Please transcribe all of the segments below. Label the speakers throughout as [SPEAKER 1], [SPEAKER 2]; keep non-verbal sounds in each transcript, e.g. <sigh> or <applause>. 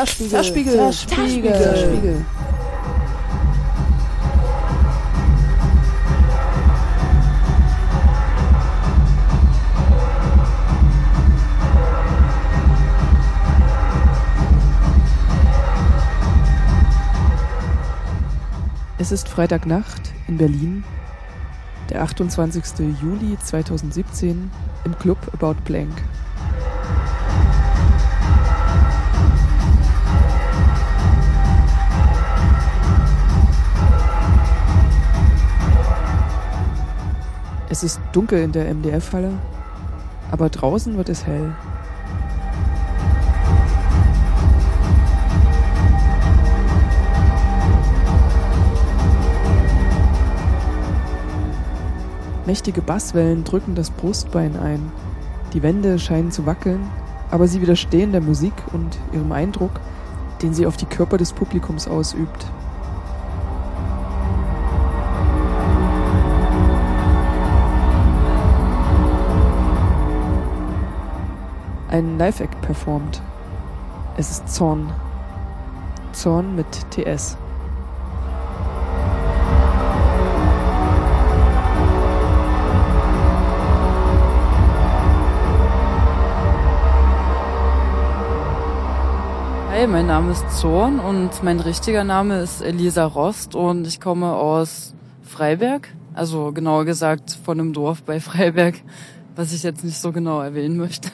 [SPEAKER 1] Zerspiegel.
[SPEAKER 2] Zerspiegel.
[SPEAKER 1] Zerspiegel.
[SPEAKER 2] Zerspiegel. Es ist Freitagnacht in Berlin, der 28. Juli 2017 im Club About Blank. Es ist dunkel in der MDF-Halle, aber draußen wird es hell. Mächtige Basswellen drücken das Brustbein ein. Die Wände scheinen zu wackeln, aber sie widerstehen der Musik und ihrem Eindruck, den sie auf die Körper des Publikums ausübt. Ein Live-Act performt. Es ist Zorn. Zorn mit TS.
[SPEAKER 3] Hi, mein Name ist Zorn und mein richtiger Name ist Elisa Rost und ich komme aus Freiberg, also genauer gesagt von einem Dorf bei Freiberg, was ich jetzt nicht so genau erwähnen möchte.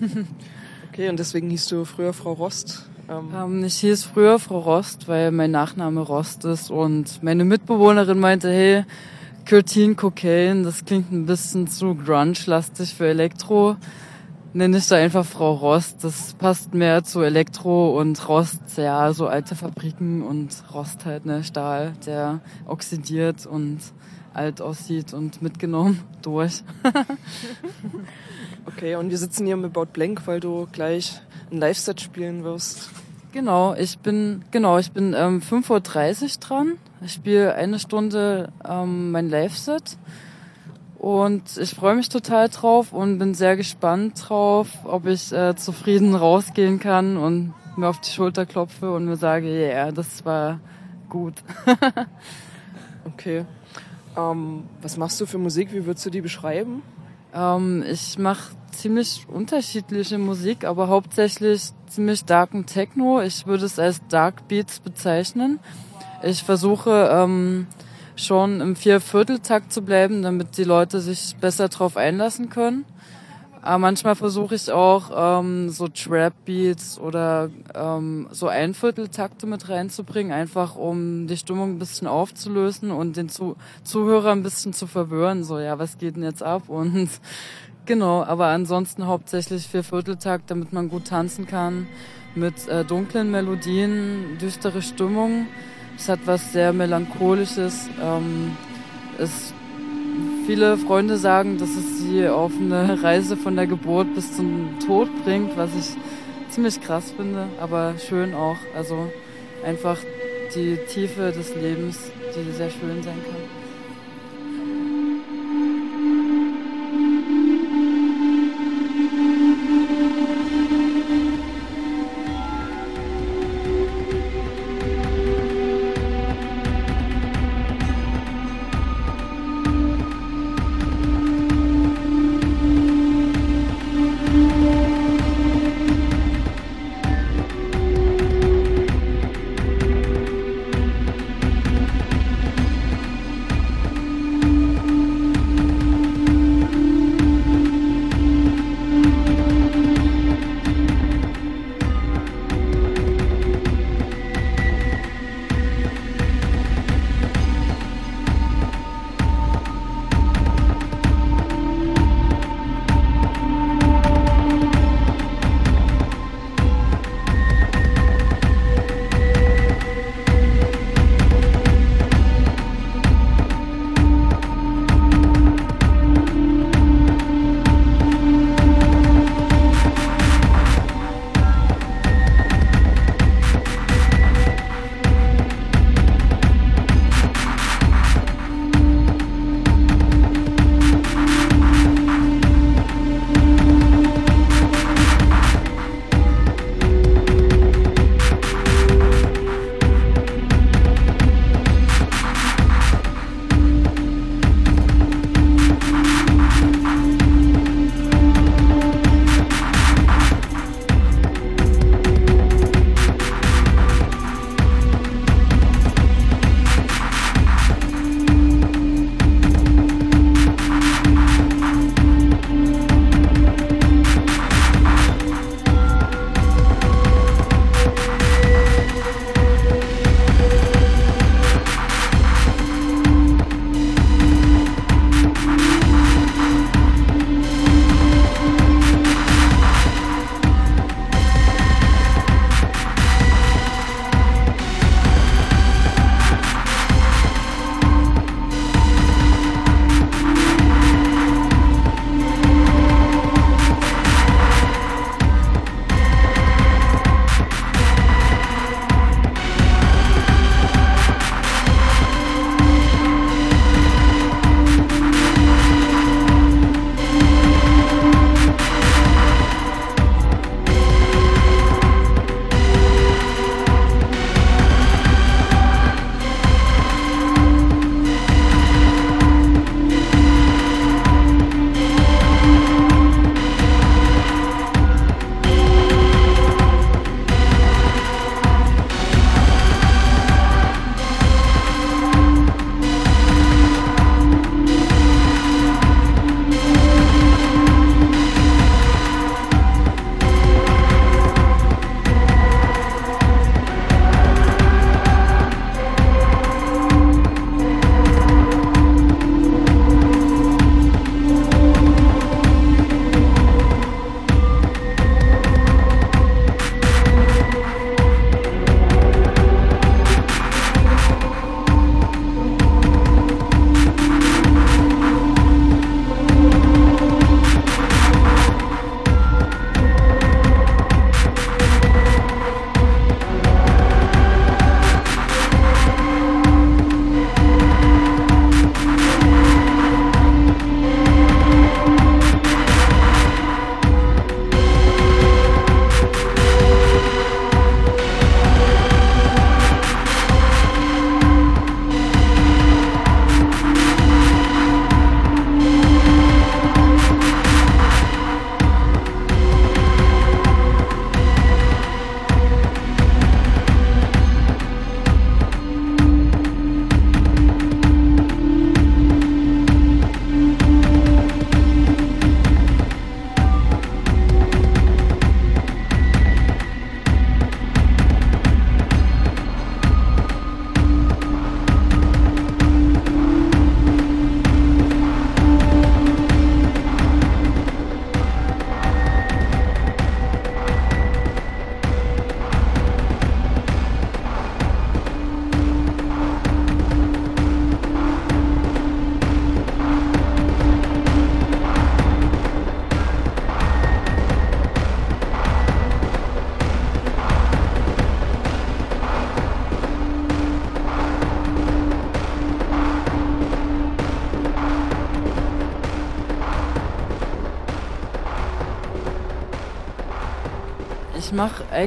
[SPEAKER 3] <laughs>
[SPEAKER 2] okay, und deswegen hieß du früher Frau Rost?
[SPEAKER 3] Ähm, ähm, ich hieß früher Frau Rost, weil mein Nachname Rost ist und meine Mitbewohnerin meinte, hey, Curtin Cocaine, das klingt ein bisschen zu grunge-lastig für Elektro nenne ich da einfach Frau Rost. Das passt mehr zu Elektro und Rost, ja, so alte Fabriken und Rost halt, ne, Stahl, der oxidiert und alt aussieht und mitgenommen <laughs> durch. <laughs>
[SPEAKER 2] okay, und wir sitzen hier mit About Blank, weil du gleich ein Live-Set spielen wirst.
[SPEAKER 3] Genau, ich bin, genau, ich bin ähm, 5.30 Uhr dran. Ich spiele eine Stunde ähm, mein Live-Set. Und ich freue mich total drauf und bin sehr gespannt drauf, ob ich äh, zufrieden rausgehen kann und mir auf die Schulter klopfe und mir sage, ja, yeah, das war gut. <laughs>
[SPEAKER 2] okay. Ähm, was machst du für Musik? Wie würdest du die beschreiben?
[SPEAKER 3] Ähm, ich mache ziemlich unterschiedliche Musik, aber hauptsächlich ziemlich darken Techno. Ich würde es als Dark Beats bezeichnen. Ich versuche ähm, schon im Viervierteltakt zu bleiben, damit die Leute sich besser drauf einlassen können. Aber manchmal versuche ich auch ähm, so Trap-Beats oder ähm, so Einvierteltakte mit reinzubringen, einfach um die Stimmung ein bisschen aufzulösen und den Zu Zuhörer ein bisschen zu verwirren. So, ja, was geht denn jetzt ab? <laughs> Und genau, aber ansonsten hauptsächlich Viervierteltakt, damit man gut tanzen kann, mit äh, dunklen Melodien, düstere Stimmung es hat was sehr Melancholisches. Ähm, es, viele Freunde sagen, dass es sie auf eine Reise von der Geburt bis zum Tod bringt, was ich ziemlich krass finde, aber schön auch. Also einfach die Tiefe des Lebens, die sehr schön sein kann.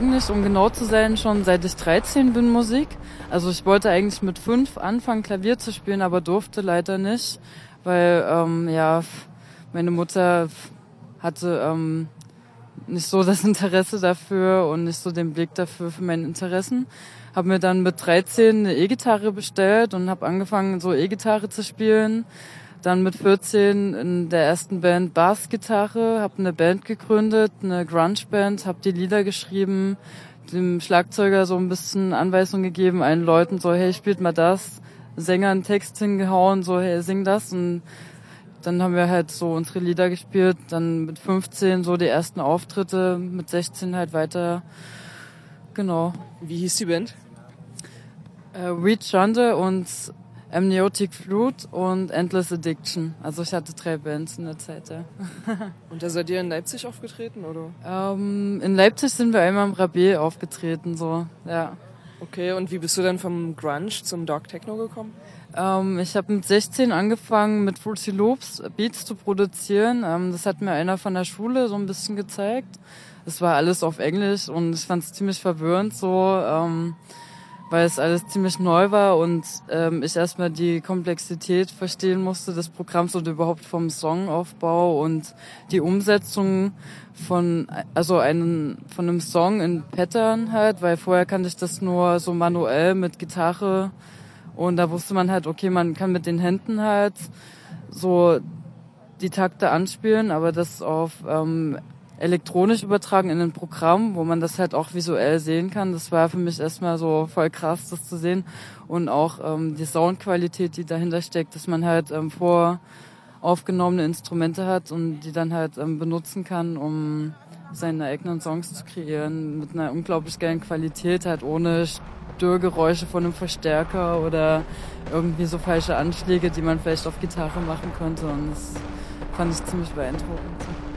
[SPEAKER 3] Eigentlich, um genau zu sein, schon seit ich 13 bin Musik. Also ich wollte eigentlich mit fünf anfangen, Klavier zu spielen, aber durfte leider nicht, weil ähm, ja meine Mutter hatte ähm, nicht so das <laughs> Interesse dafür und nicht so den Blick dafür für meine Interessen. Habe mir dann mit 13 eine E-Gitarre bestellt und habe angefangen, so E-Gitarre zu spielen. Dann mit 14 in der ersten Band Bassgitarre, habe eine Band gegründet, eine Grunge-Band, habe die Lieder geschrieben, dem Schlagzeuger so ein bisschen Anweisungen gegeben, allen Leuten so, hey, spielt mal das, Sänger einen Text hingehauen, so, hey, sing das und dann haben wir halt so unsere Lieder gespielt, dann mit 15 so die ersten Auftritte, mit 16 halt weiter, genau.
[SPEAKER 2] Wie hieß die Band?
[SPEAKER 3] Äh, Reed Shonda und Amniotic Flute und Endless Addiction. Also ich hatte drei Bands in der Zeit, ja. <laughs>
[SPEAKER 2] und da seid ihr in Leipzig aufgetreten, oder?
[SPEAKER 3] Ähm, in Leipzig sind wir einmal im Rabé aufgetreten, so, ja.
[SPEAKER 2] Okay, und wie bist du dann vom Grunge zum Dark Techno gekommen?
[SPEAKER 3] Ähm, ich habe mit 16 angefangen, mit Fruity Loops Beats zu produzieren. Ähm, das hat mir einer von der Schule so ein bisschen gezeigt. Es war alles auf Englisch und ich fand es ziemlich verwirrend so, ähm, weil es alles ziemlich neu war und ähm, ich erstmal die Komplexität verstehen musste des Programms oder überhaupt vom Songaufbau und die Umsetzung von also einen von einem Song in Pattern halt, weil vorher kannte ich das nur so manuell mit Gitarre und da wusste man halt, okay, man kann mit den Händen halt so die Takte anspielen, aber das auf ähm, elektronisch übertragen in ein Programm, wo man das halt auch visuell sehen kann. Das war für mich erstmal so voll krass, das zu sehen. Und auch ähm, die Soundqualität, die dahinter steckt, dass man halt ähm, vor aufgenommene Instrumente hat und die dann halt ähm, benutzen kann, um seine eigenen Songs zu kreieren mit einer unglaublich geilen Qualität, halt ohne Störgeräusche von einem Verstärker oder irgendwie so falsche Anschläge, die man vielleicht auf Gitarre machen könnte. Und das fand ich ziemlich beeindruckend.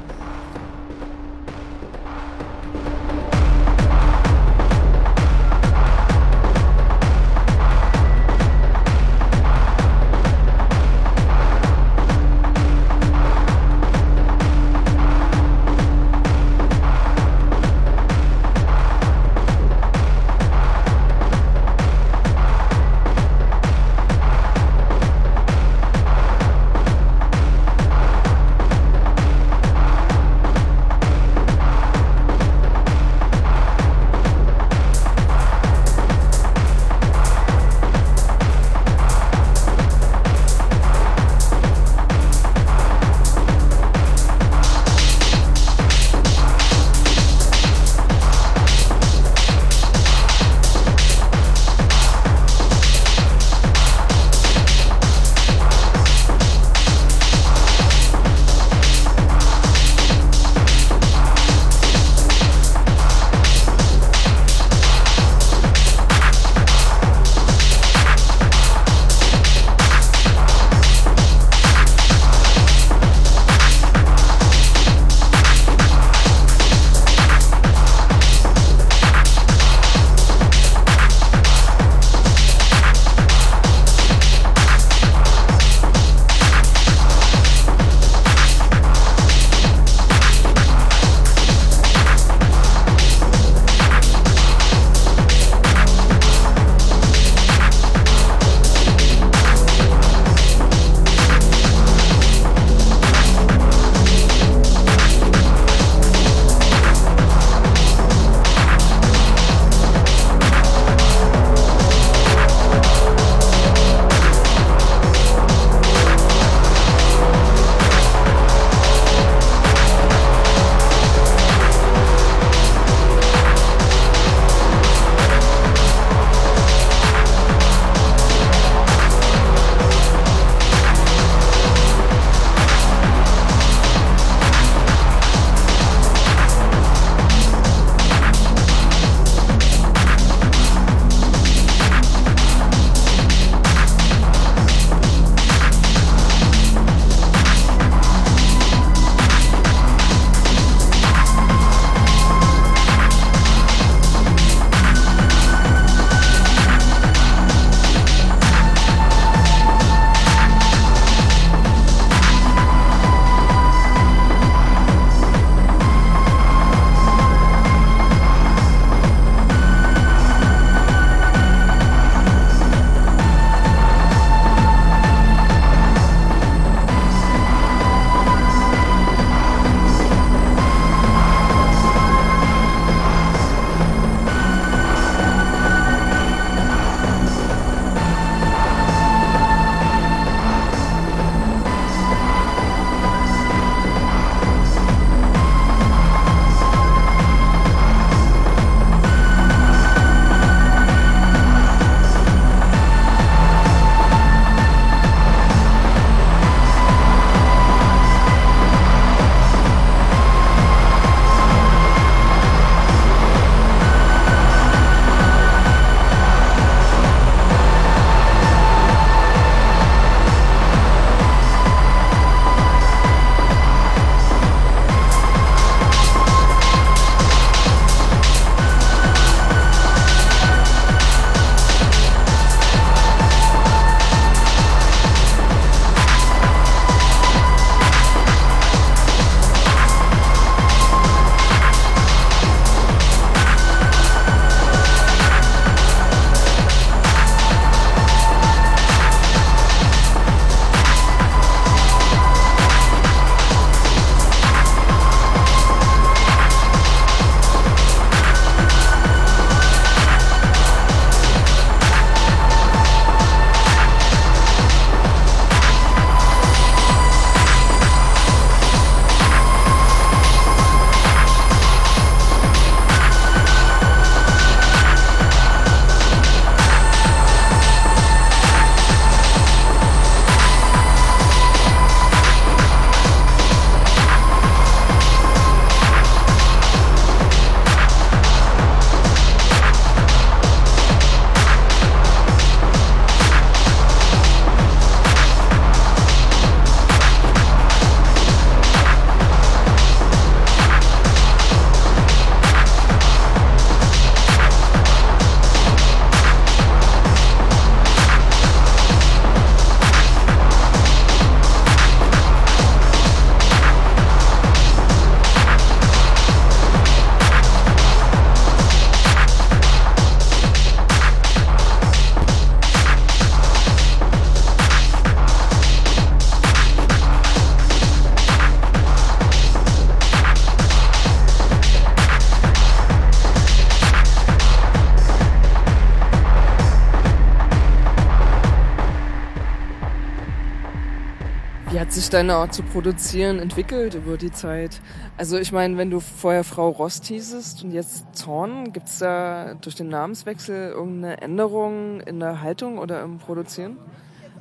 [SPEAKER 2] Deine Art zu produzieren entwickelt über die Zeit? Also ich meine, wenn du vorher Frau Rost hießest und jetzt Zorn, gibt es da durch den Namenswechsel irgendeine Änderung in der Haltung oder im Produzieren?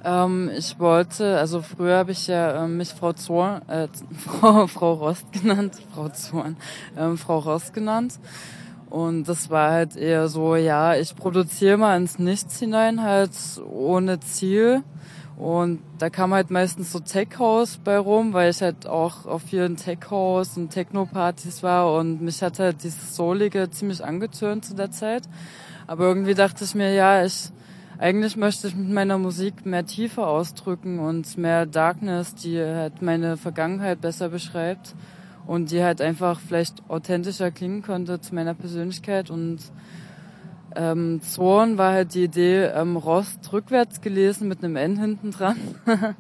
[SPEAKER 3] Ähm, ich wollte, also früher habe ich ja äh, mich Frau Zorn, äh, <laughs> Frau, Frau Rost genannt, Frau Zorn, ähm, Frau Rost genannt. Und das war halt eher so, ja, ich produziere mal ins Nichts hinein, halt ohne Ziel. Und da kam halt meistens so Tech House bei rum, weil ich halt auch auf vielen Tech House und Techno-Partys war und mich hat halt dieses Soulige ziemlich angetürnt zu der Zeit. Aber irgendwie dachte ich mir, ja, ich, eigentlich möchte ich mit meiner Musik mehr Tiefe ausdrücken und mehr Darkness, die halt meine Vergangenheit besser beschreibt und die halt einfach vielleicht authentischer klingen könnte zu meiner Persönlichkeit und ähm, Zorn war halt die Idee, ähm, Rost rückwärts gelesen mit einem N hinten dran. <laughs>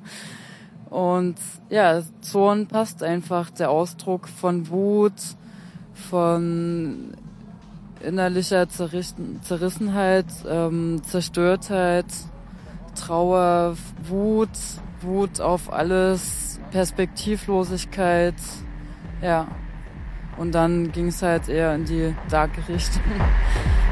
[SPEAKER 3] und ja, Zorn passt einfach, der Ausdruck von Wut, von innerlicher Zerrissen, Zerrissenheit, ähm, Zerstörtheit, Trauer, Wut, Wut auf alles, Perspektivlosigkeit, ja. Und dann ging es halt eher in die darke Richtung. <laughs>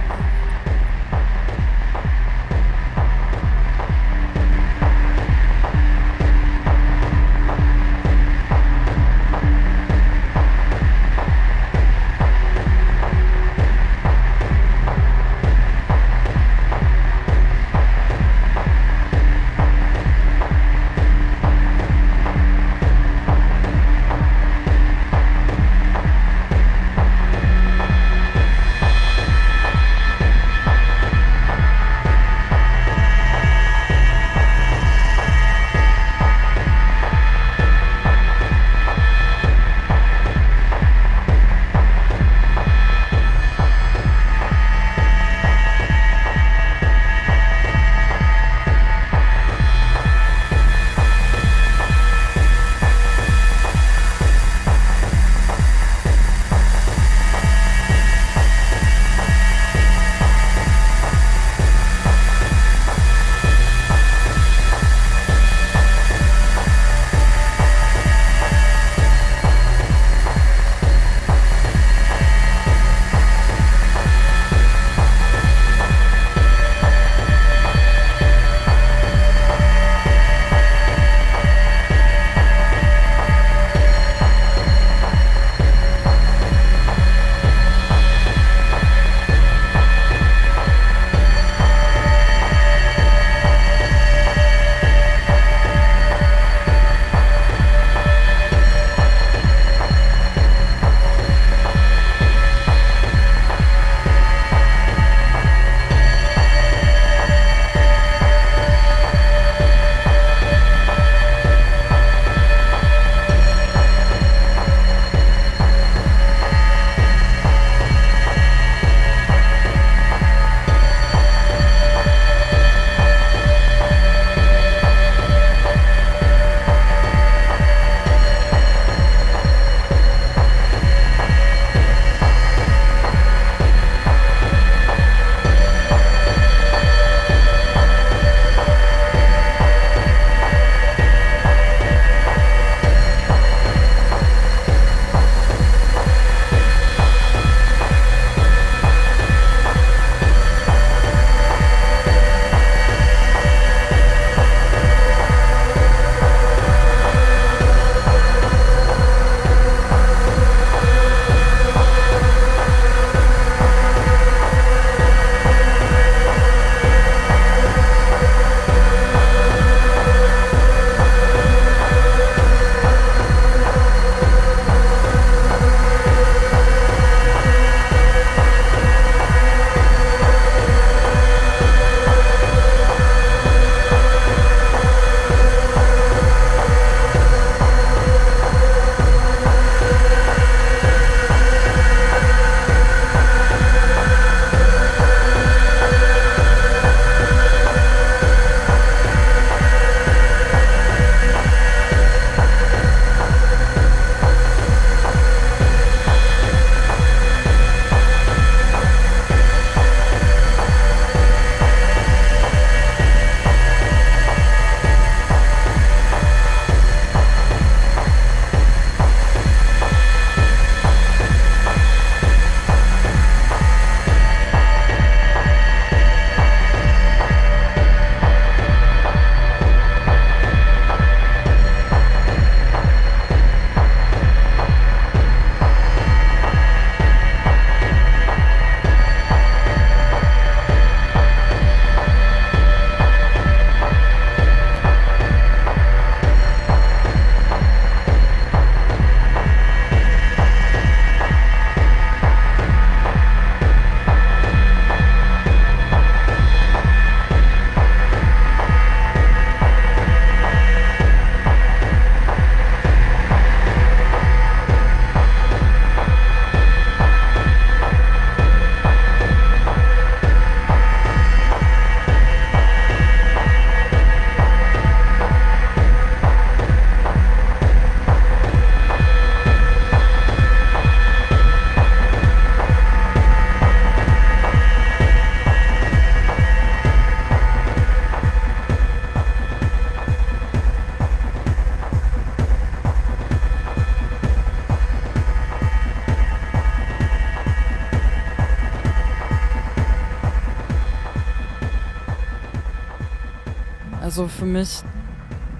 [SPEAKER 3] Also für mich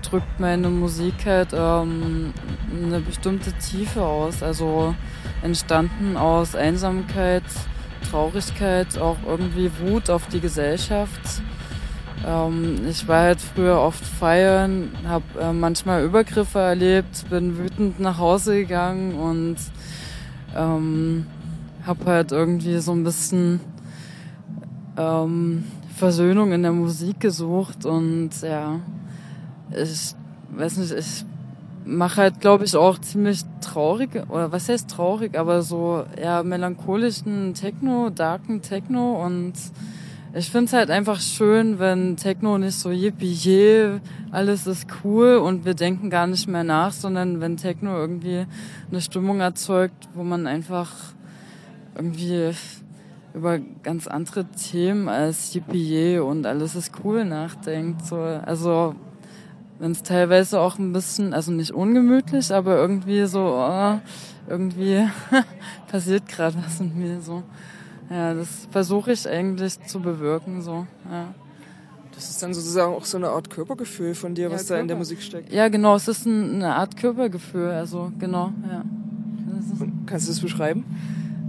[SPEAKER 3] drückt meine Musik halt ähm, eine bestimmte Tiefe aus. Also entstanden aus Einsamkeit, Traurigkeit, auch irgendwie Wut auf die Gesellschaft. Ähm, ich war halt früher oft feiern, habe äh, manchmal Übergriffe erlebt, bin wütend nach Hause gegangen und ähm, habe halt irgendwie so ein bisschen ähm, Versöhnung in der Musik gesucht und ja, ich weiß nicht, ich mache halt, glaube ich, auch ziemlich traurig, oder was heißt traurig, aber so eher melancholischen Techno, darken Techno und ich finde es halt einfach schön, wenn Techno nicht so yippie je, alles ist cool und wir denken gar nicht mehr nach, sondern wenn Techno irgendwie eine Stimmung erzeugt, wo man einfach irgendwie über ganz andere Themen als yippie und alles ist cool nachdenkt. So. Also wenn es teilweise auch ein bisschen, also nicht ungemütlich, aber irgendwie so, oh, irgendwie <laughs> passiert gerade was mit mir so. Ja, das versuche ich eigentlich zu bewirken so. Ja.
[SPEAKER 2] Das ist dann sozusagen auch so eine Art Körpergefühl von dir, ja, was Körper. da in der Musik steckt.
[SPEAKER 3] Ja, genau, es ist ein, eine Art Körpergefühl, also genau, ja.
[SPEAKER 2] Kannst du das beschreiben?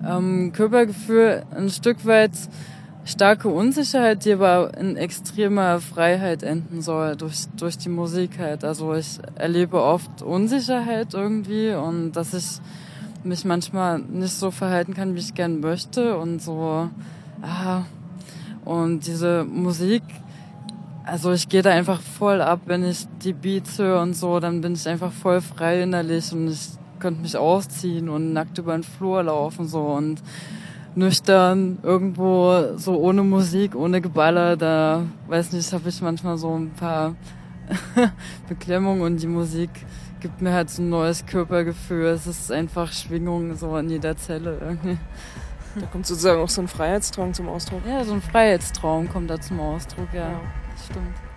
[SPEAKER 3] Ähm, Körpergefühl ein Stück weit starke Unsicherheit, die aber in extremer Freiheit enden soll durch, durch die Musik halt. Also ich erlebe oft Unsicherheit irgendwie und dass ich mich manchmal nicht so verhalten kann, wie ich gern möchte und so, ah, und diese Musik, also ich gehe da einfach voll ab, wenn ich die Beats höre und so, dann bin ich einfach voll frei innerlich und ich könnte mich ausziehen und nackt über den Flur laufen so und nüchtern, irgendwo so ohne Musik, ohne Geballer, da weiß nicht, habe ich manchmal so ein paar <laughs> Beklemmungen und die Musik gibt mir halt so ein neues Körpergefühl. Es ist einfach Schwingung so in jeder Zelle irgendwie.
[SPEAKER 2] Da kommt sozusagen auch so ein Freiheitstraum zum Ausdruck.
[SPEAKER 3] Ja, so ein Freiheitstraum kommt da zum Ausdruck, ja. ja. Stimmt.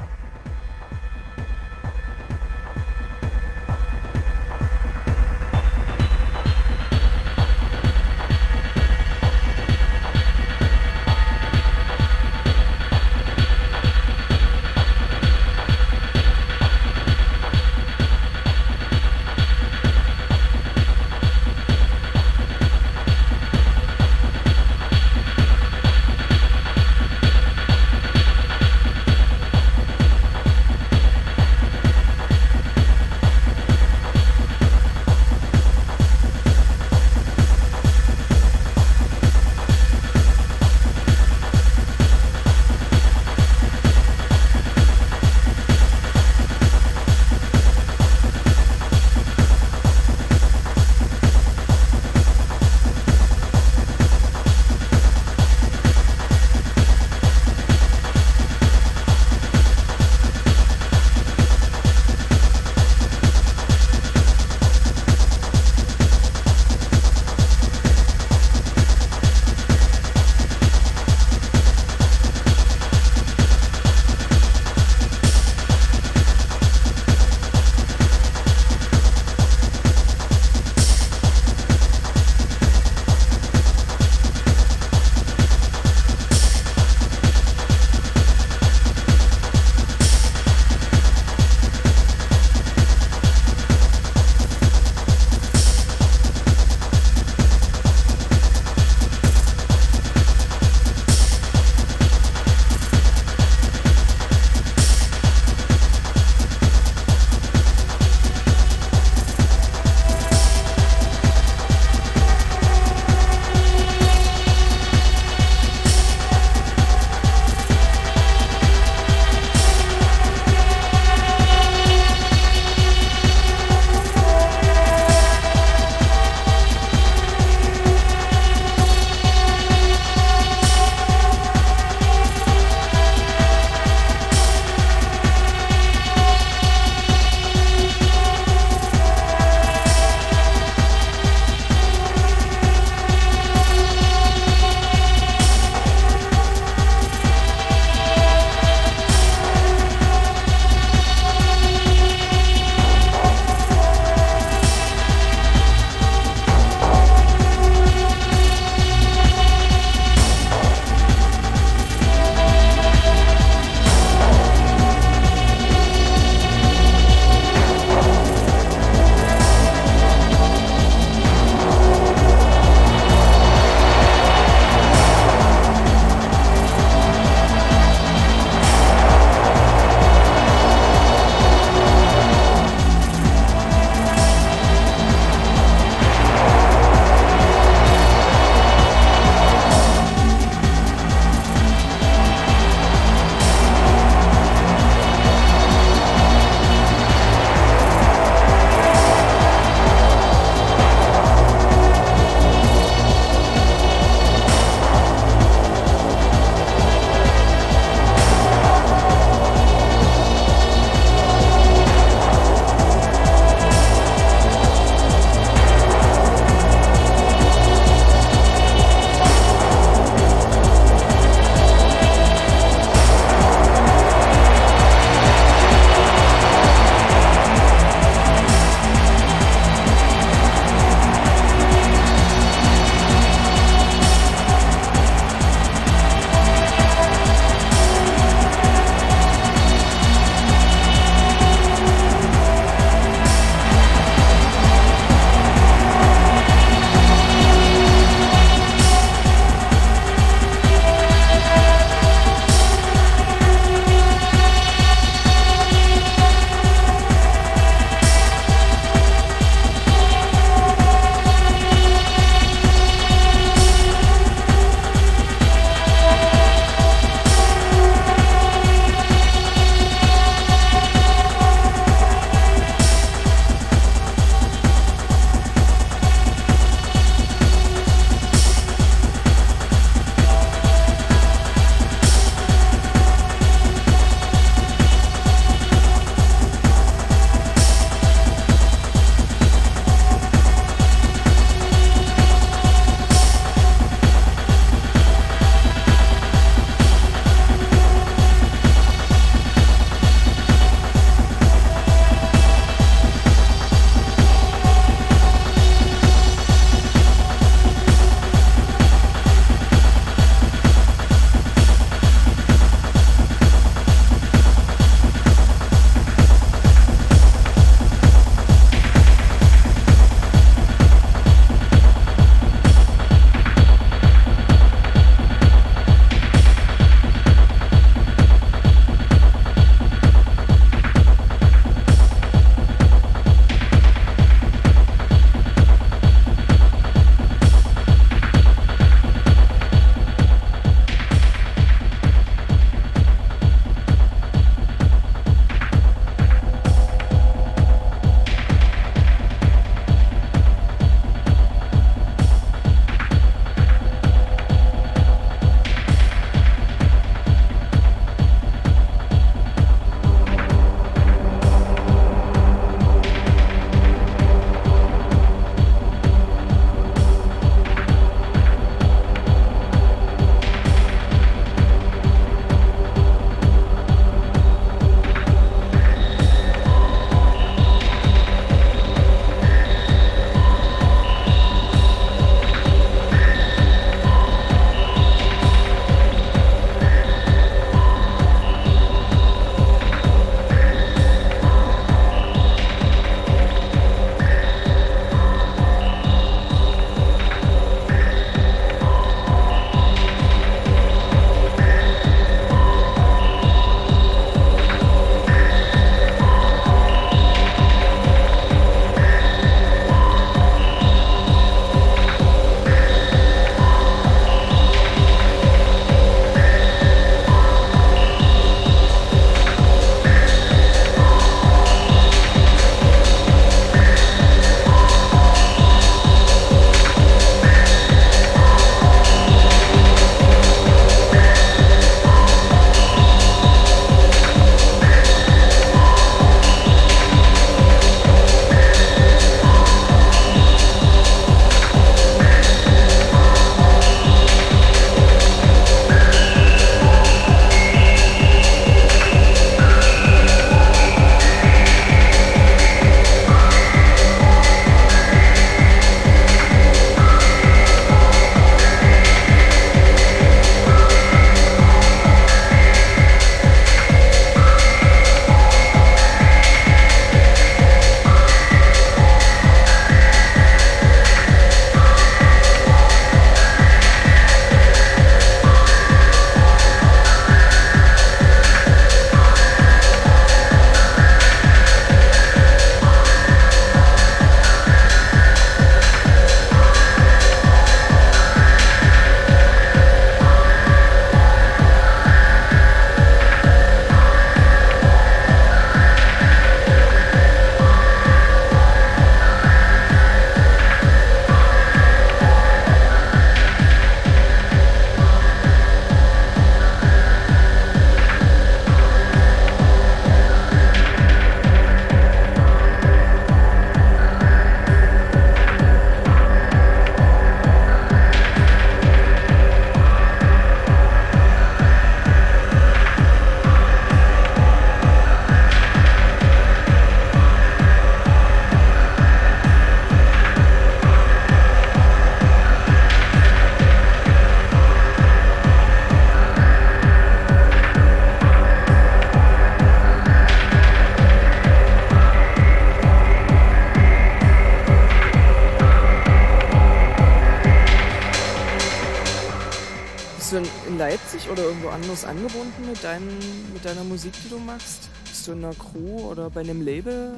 [SPEAKER 2] Oder irgendwo anders angebunden mit, deinen, mit deiner Musik, die du machst? Bist du in einer Crew oder bei einem Label?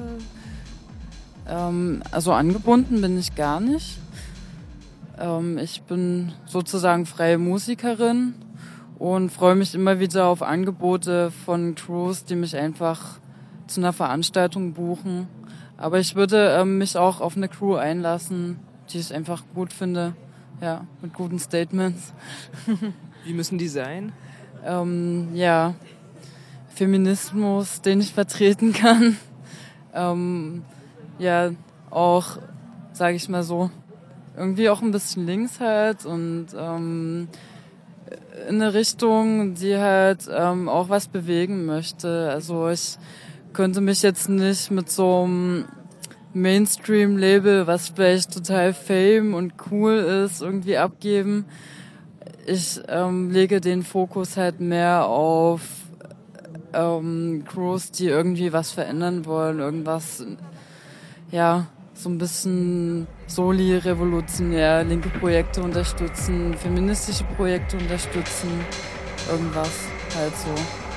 [SPEAKER 3] Ähm, also angebunden bin ich gar nicht. Ähm, ich bin sozusagen freie Musikerin und freue mich immer wieder auf Angebote von Crews, die mich einfach zu einer Veranstaltung buchen. Aber ich würde ähm, mich auch auf eine Crew einlassen, die ich einfach gut finde. Ja, mit guten Statements. <laughs>
[SPEAKER 2] Wie müssen die sein?
[SPEAKER 3] Ähm, ja, Feminismus, den ich vertreten kann. Ähm, ja, auch, sage ich mal so, irgendwie auch ein bisschen links halt und ähm, in eine Richtung, die halt ähm, auch was bewegen möchte. Also ich könnte mich jetzt nicht mit so einem Mainstream-Label, was vielleicht total fame und cool ist, irgendwie abgeben. Ich ähm, lege den Fokus halt mehr auf ähm, Crews, die irgendwie was verändern wollen, irgendwas, ja, so ein bisschen soli-revolutionär, linke Projekte unterstützen, feministische Projekte unterstützen, irgendwas halt so.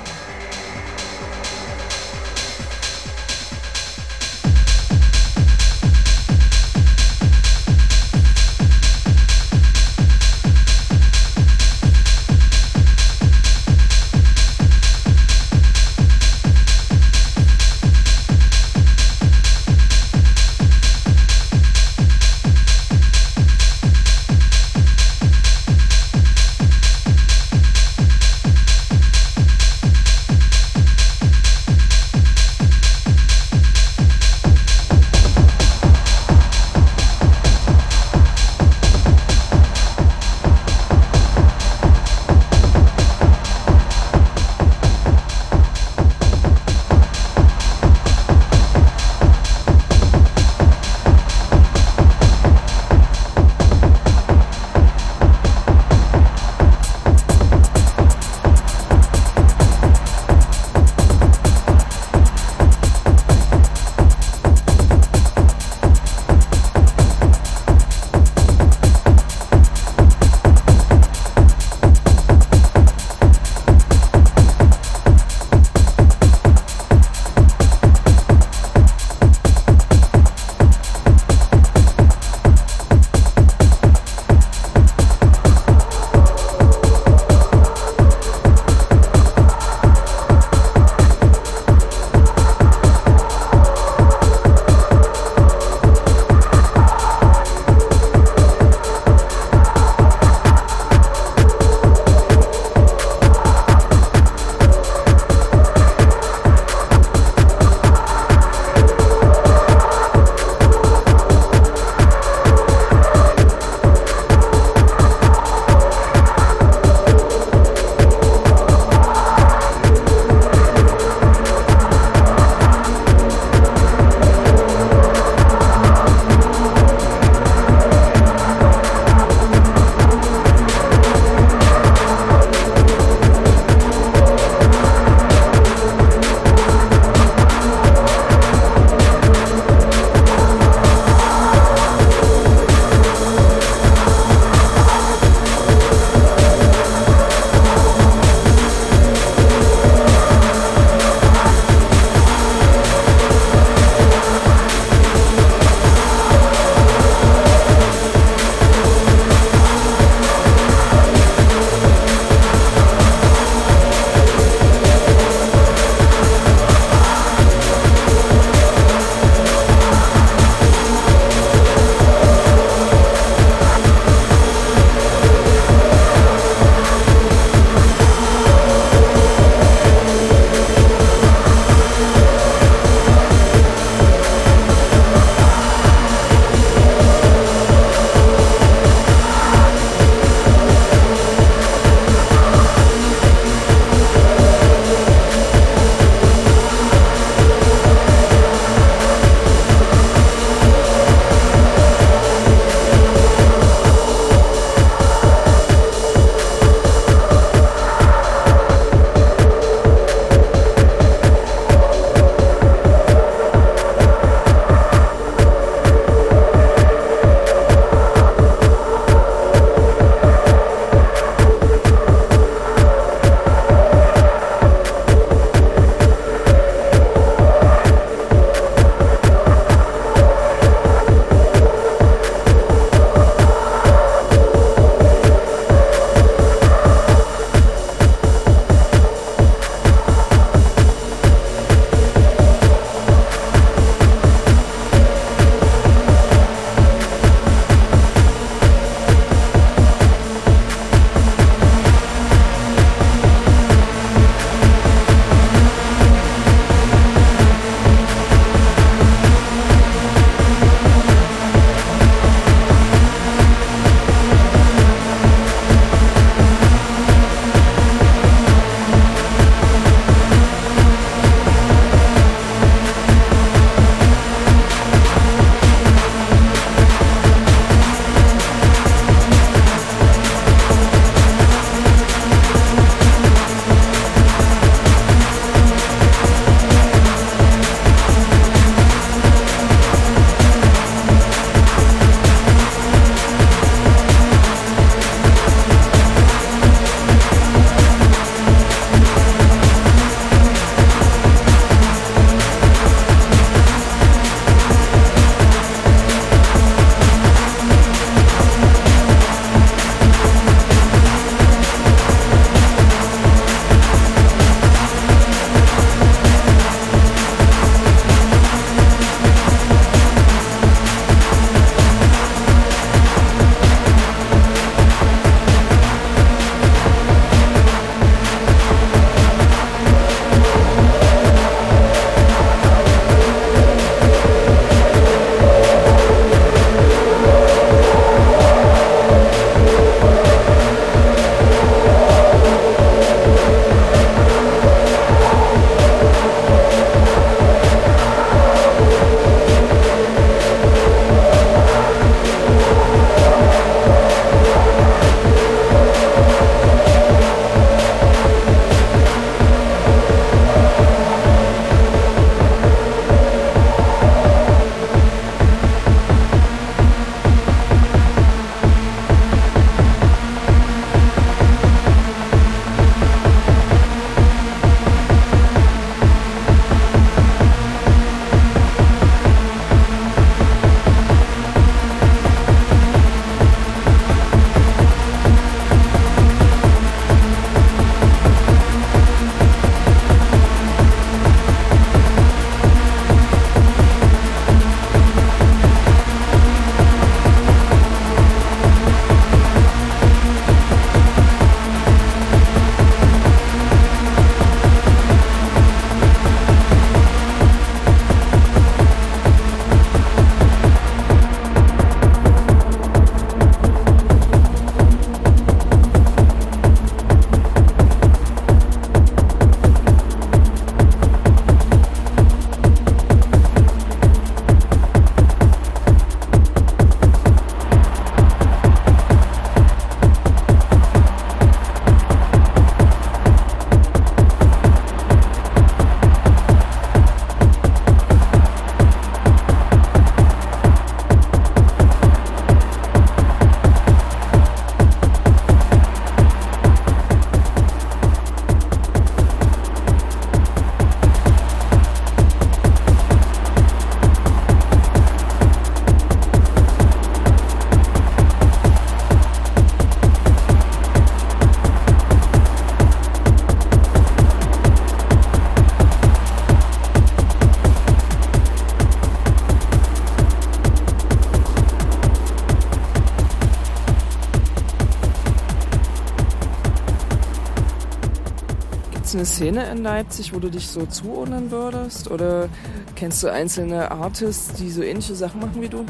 [SPEAKER 2] Eine Szene in Leipzig, wo du dich so zuordnen würdest? Oder kennst du einzelne Artists, die so ähnliche Sachen machen wie du?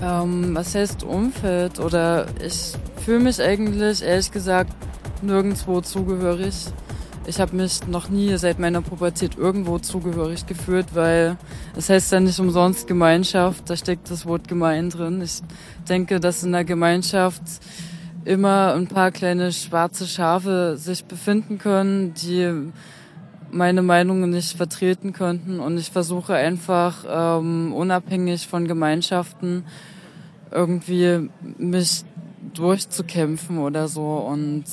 [SPEAKER 3] Ähm, was heißt Umfeld? Oder ich fühle mich eigentlich, ehrlich gesagt, nirgendwo zugehörig. Ich habe mich noch nie seit meiner Pubertät irgendwo zugehörig gefühlt, weil es heißt ja nicht umsonst Gemeinschaft, da steckt das Wort gemein drin. Ich denke, dass in der Gemeinschaft immer ein paar kleine schwarze Schafe sich befinden können, die meine Meinungen nicht vertreten könnten. Und ich versuche einfach ähm, unabhängig von Gemeinschaften irgendwie mich durchzukämpfen oder so und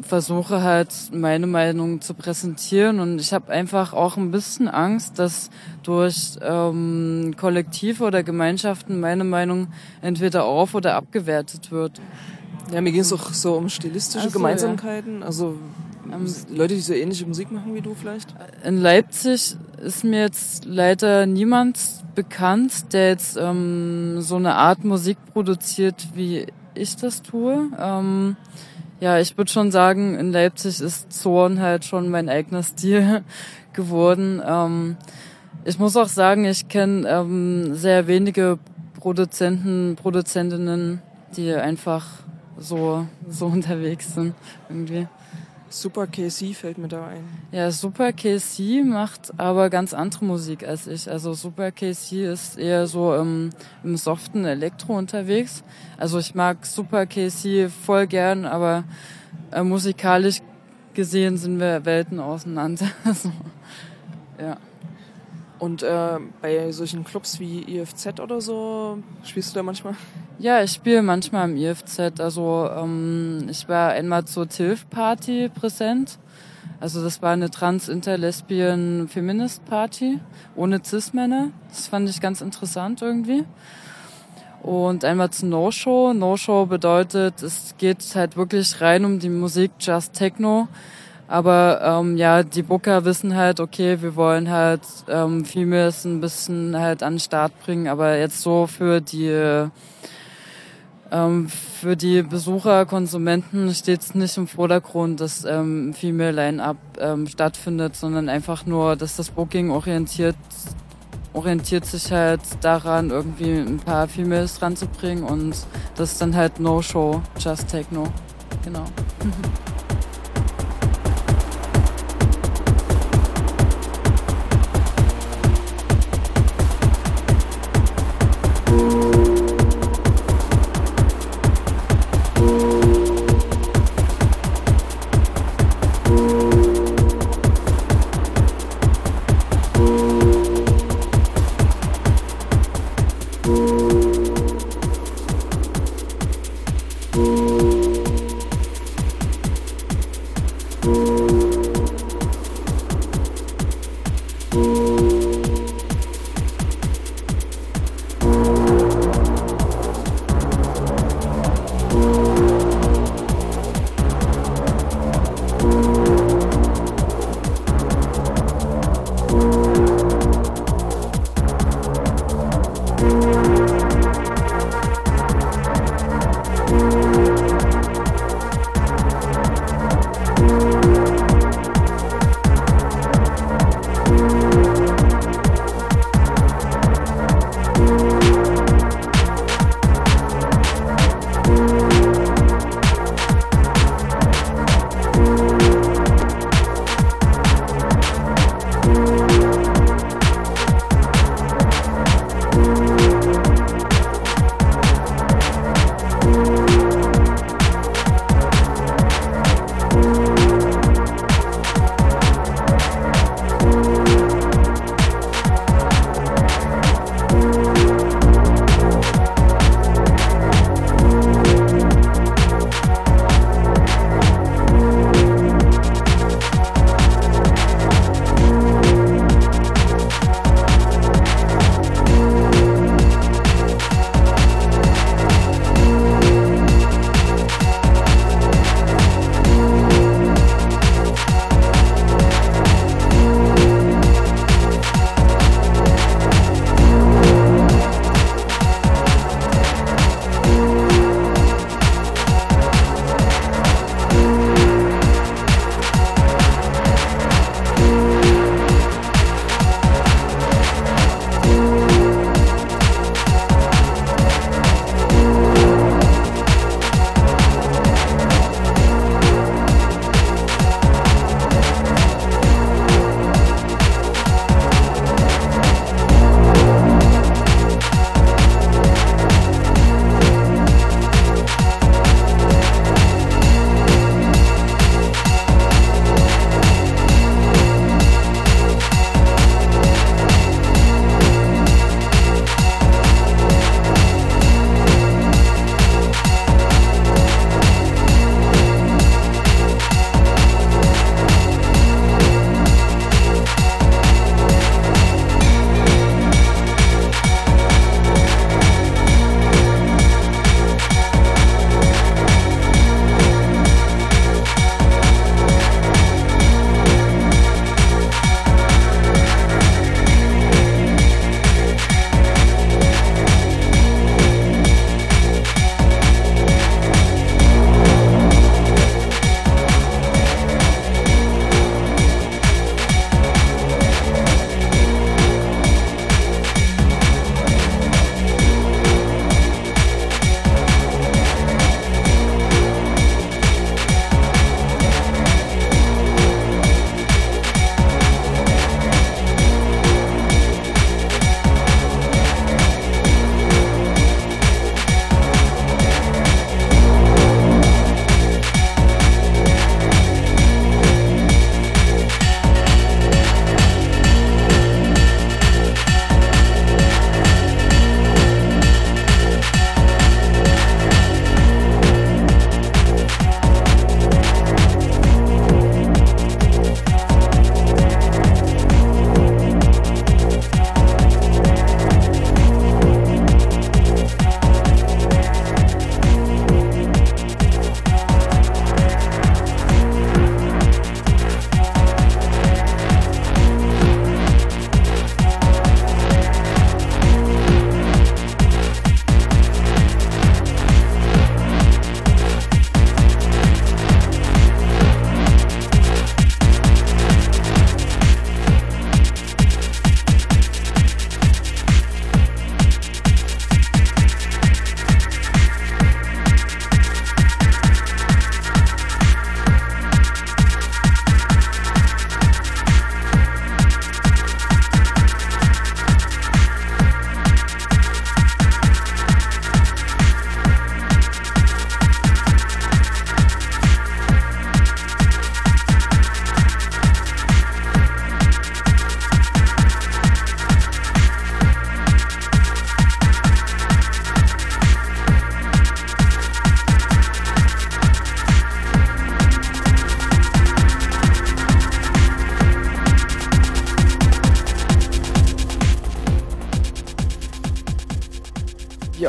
[SPEAKER 3] versuche halt meine Meinung zu präsentieren und ich habe einfach auch ein bisschen Angst, dass durch ähm, Kollektive oder Gemeinschaften meine Meinung entweder auf oder abgewertet wird.
[SPEAKER 2] Ja, mir ging es auch so um stilistische so, Gemeinsamkeiten, ja. also ähm, Leute, die so ähnliche Musik machen wie du vielleicht?
[SPEAKER 3] In Leipzig ist mir jetzt leider niemand bekannt, der jetzt ähm, so eine Art Musik produziert, wie ich das tue. Ähm, ja, ich würde schon sagen, in Leipzig ist Zorn halt schon mein eigener Stil <laughs> geworden. Ähm, ich muss auch sagen, ich kenne ähm, sehr wenige Produzenten, Produzentinnen, die einfach so, so <laughs> unterwegs sind irgendwie.
[SPEAKER 2] Super KC fällt mir da ein.
[SPEAKER 3] Ja, Super KC macht aber ganz andere Musik als ich. Also Super KC ist eher so im, im soften Elektro unterwegs. Also ich mag Super KC voll gern, aber äh, musikalisch gesehen sind wir Welten auseinander. <laughs> also, ja.
[SPEAKER 2] Und äh, bei solchen Clubs wie IFZ oder so, spielst du da manchmal?
[SPEAKER 3] Ja, ich spiele manchmal im IFZ. Also ähm, ich war einmal zur TILF-Party präsent. Also das war eine Trans-Inter-Lesbian-Feminist-Party ohne Cis-Männer. Das fand ich ganz interessant irgendwie. Und einmal zu No-Show. No-Show bedeutet, es geht halt wirklich rein um die Musik Just Techno. Aber ähm, ja, die Booker wissen halt, okay, wir wollen halt ähm, Females ein bisschen halt an den Start bringen, aber jetzt so für die ähm, für die Besucher, Konsumenten steht es nicht im Vordergrund, dass ähm, Female Line-Up ähm, stattfindet, sondern einfach nur, dass das Booking orientiert orientiert sich halt daran, irgendwie ein paar Females ranzubringen und das ist dann halt No-Show, Just Techno. Genau. <laughs>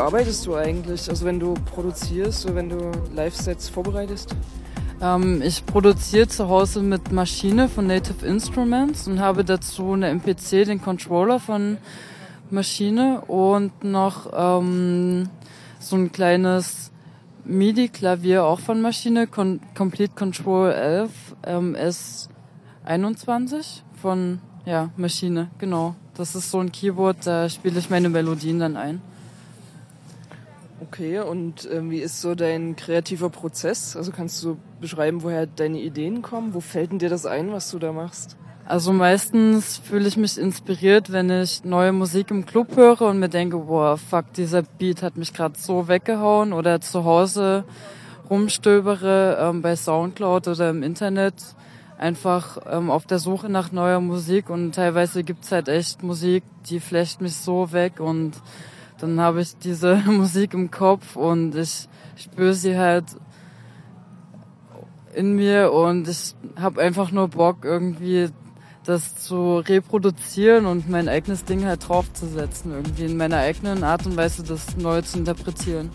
[SPEAKER 2] arbeitest du eigentlich? Also wenn du produzierst oder wenn du Live-Sets vorbereitest?
[SPEAKER 3] Ähm, ich produziere zu Hause mit Maschine von Native Instruments und habe dazu eine MPC, den Controller von Maschine und noch ähm, so ein kleines MIDI-Klavier auch von Maschine, Con Complete Control 11 ähm, S21 von ja, Maschine, genau. Das ist so ein Keyboard, da spiele ich meine Melodien dann ein.
[SPEAKER 2] Okay, und äh, wie ist so dein kreativer Prozess? Also kannst du beschreiben, woher deine Ideen kommen? Wo fällt denn dir das ein, was du da machst?
[SPEAKER 3] Also meistens fühle ich mich inspiriert, wenn ich neue Musik im Club höre und mir denke, boah, fuck, dieser Beat hat mich gerade so weggehauen oder zu Hause rumstöbere ähm, bei Soundcloud oder im Internet einfach ähm, auf der Suche nach neuer Musik und teilweise gibt's halt echt Musik, die flecht mich so weg und dann habe ich diese <laughs> Musik im Kopf und ich spüre sie halt in mir und ich habe einfach nur Bock irgendwie das zu reproduzieren und mein eigenes Ding halt draufzusetzen, irgendwie in meiner eigenen Art und Weise das neu zu interpretieren.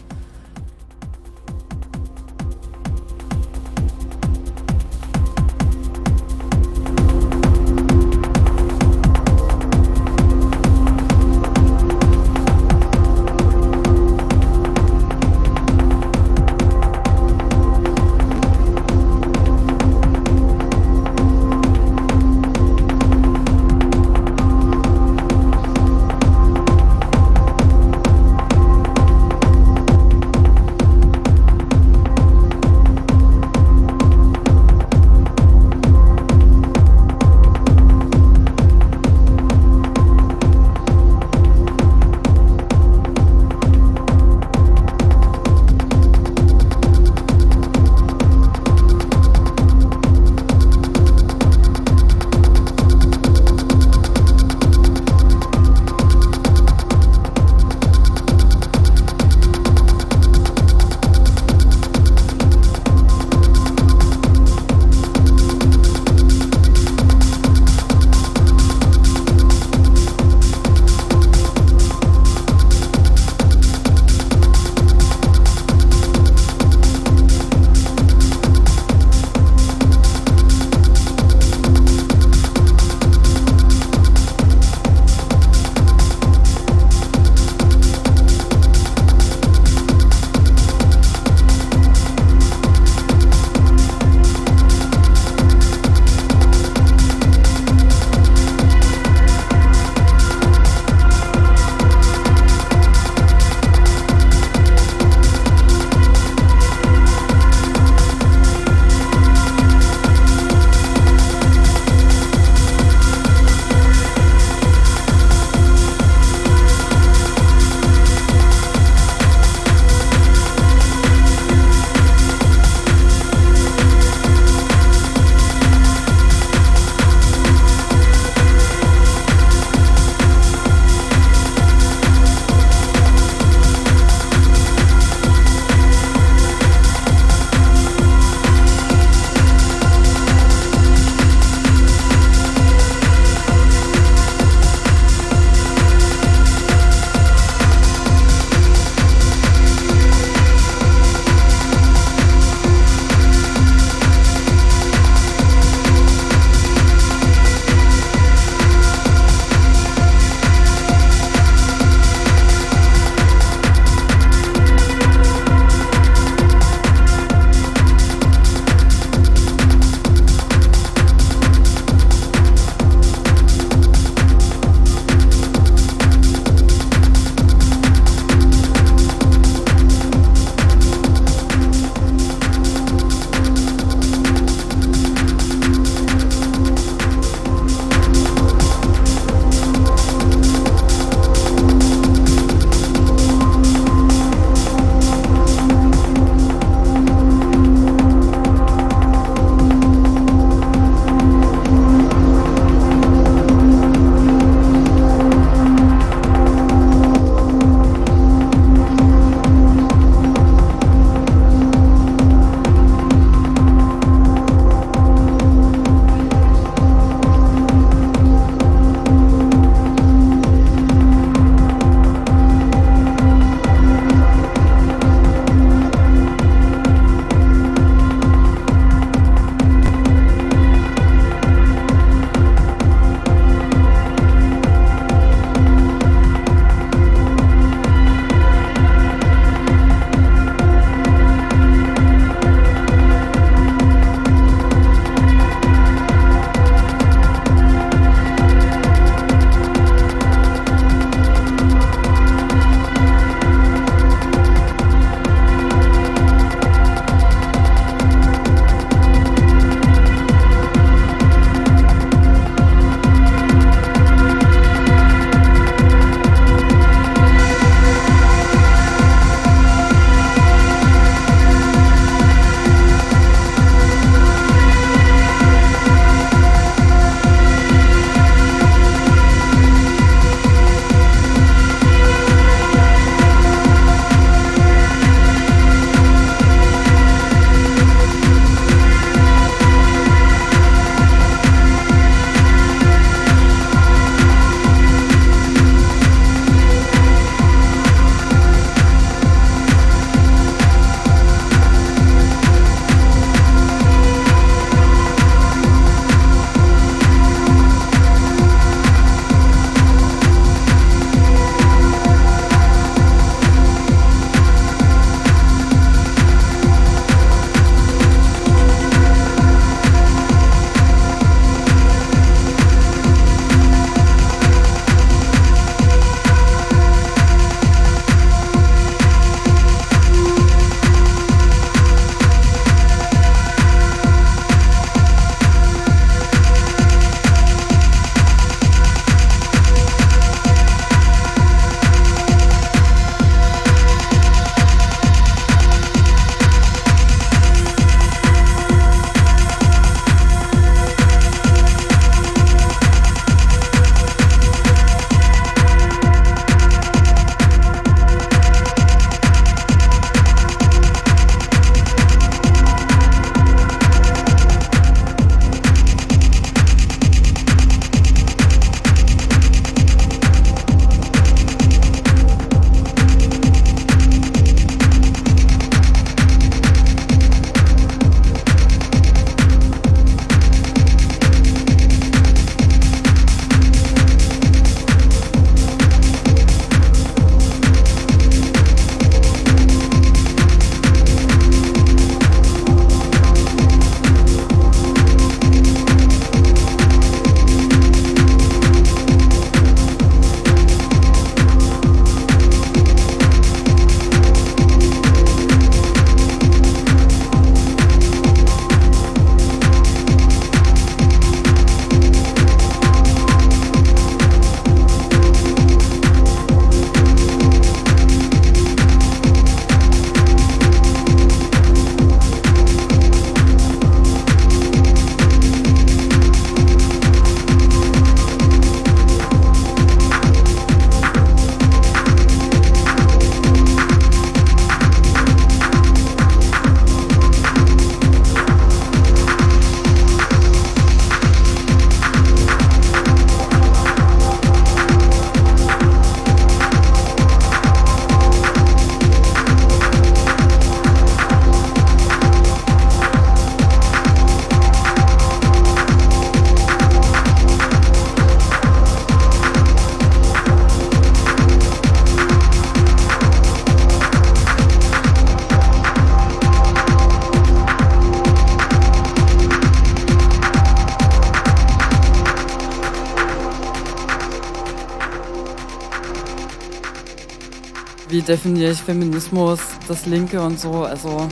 [SPEAKER 3] Definiere ich Feminismus, das Linke und so. Also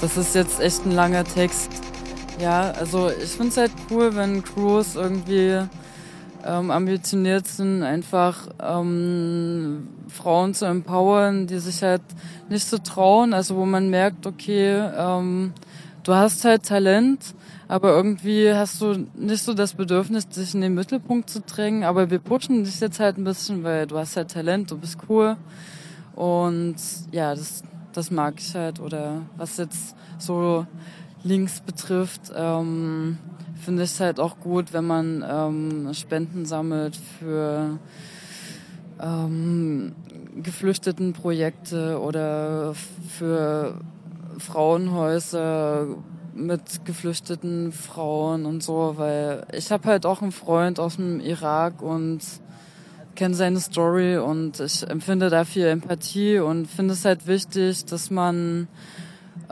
[SPEAKER 3] das ist jetzt echt ein langer Text. Ja, also ich finde es halt cool, wenn Crews irgendwie ähm, ambitioniert sind, einfach ähm, Frauen zu empowern, die sich halt nicht so trauen, also wo man merkt, okay, ähm, du hast halt Talent, aber irgendwie hast du nicht so das Bedürfnis, dich in den Mittelpunkt zu drängen, aber wir pushen dich jetzt halt ein bisschen, weil du hast halt Talent, du bist cool und ja, das, das mag ich halt. Oder was jetzt so links betrifft, ähm, finde ich es halt auch gut, wenn man ähm, Spenden sammelt für ähm, Geflüchtetenprojekte oder für Frauenhäuser mit geflüchteten Frauen und so, weil ich habe halt auch einen Freund aus dem Irak und kenne seine Story und ich empfinde da viel Empathie und finde es halt wichtig, dass man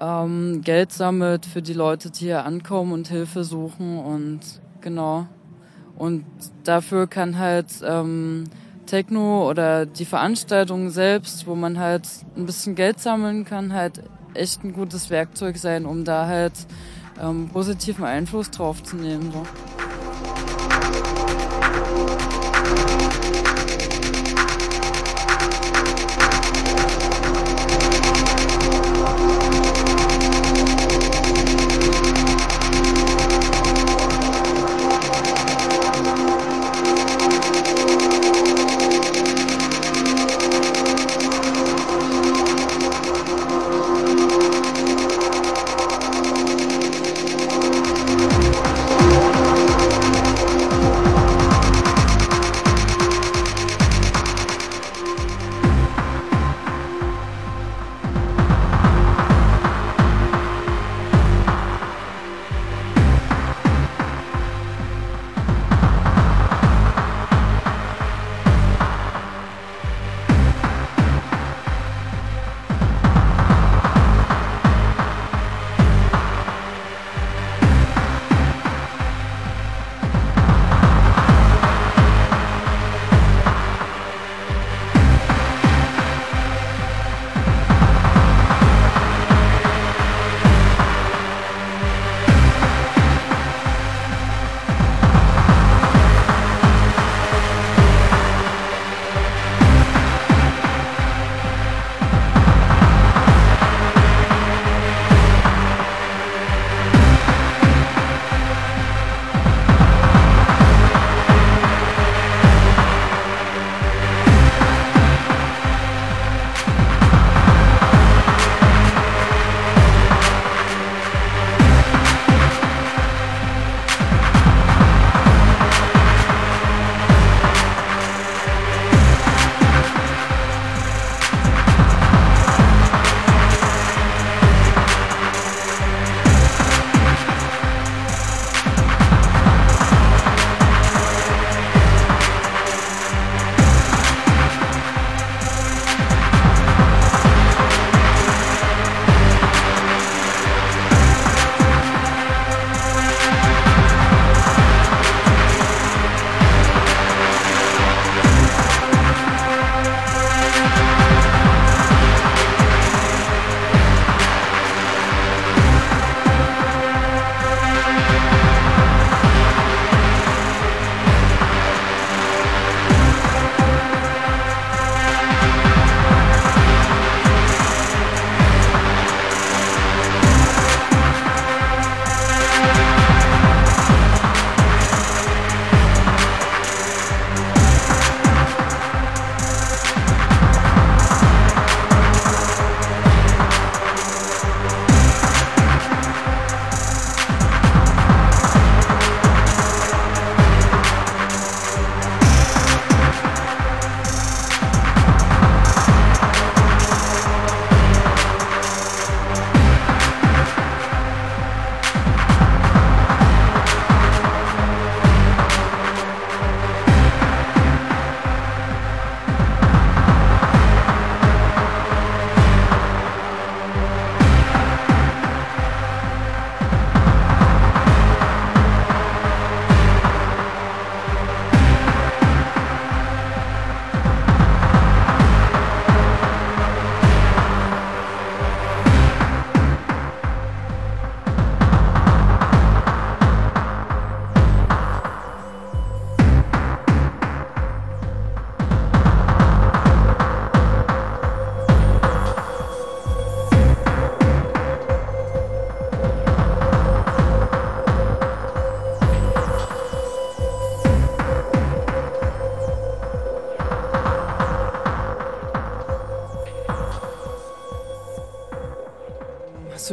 [SPEAKER 3] ähm, Geld sammelt für die Leute, die hier ankommen und Hilfe suchen und genau. Und dafür kann halt ähm, Techno oder die Veranstaltung selbst, wo man halt ein bisschen Geld sammeln kann, halt echt ein gutes Werkzeug sein, um da halt ähm, positiven Einfluss drauf zu nehmen. So.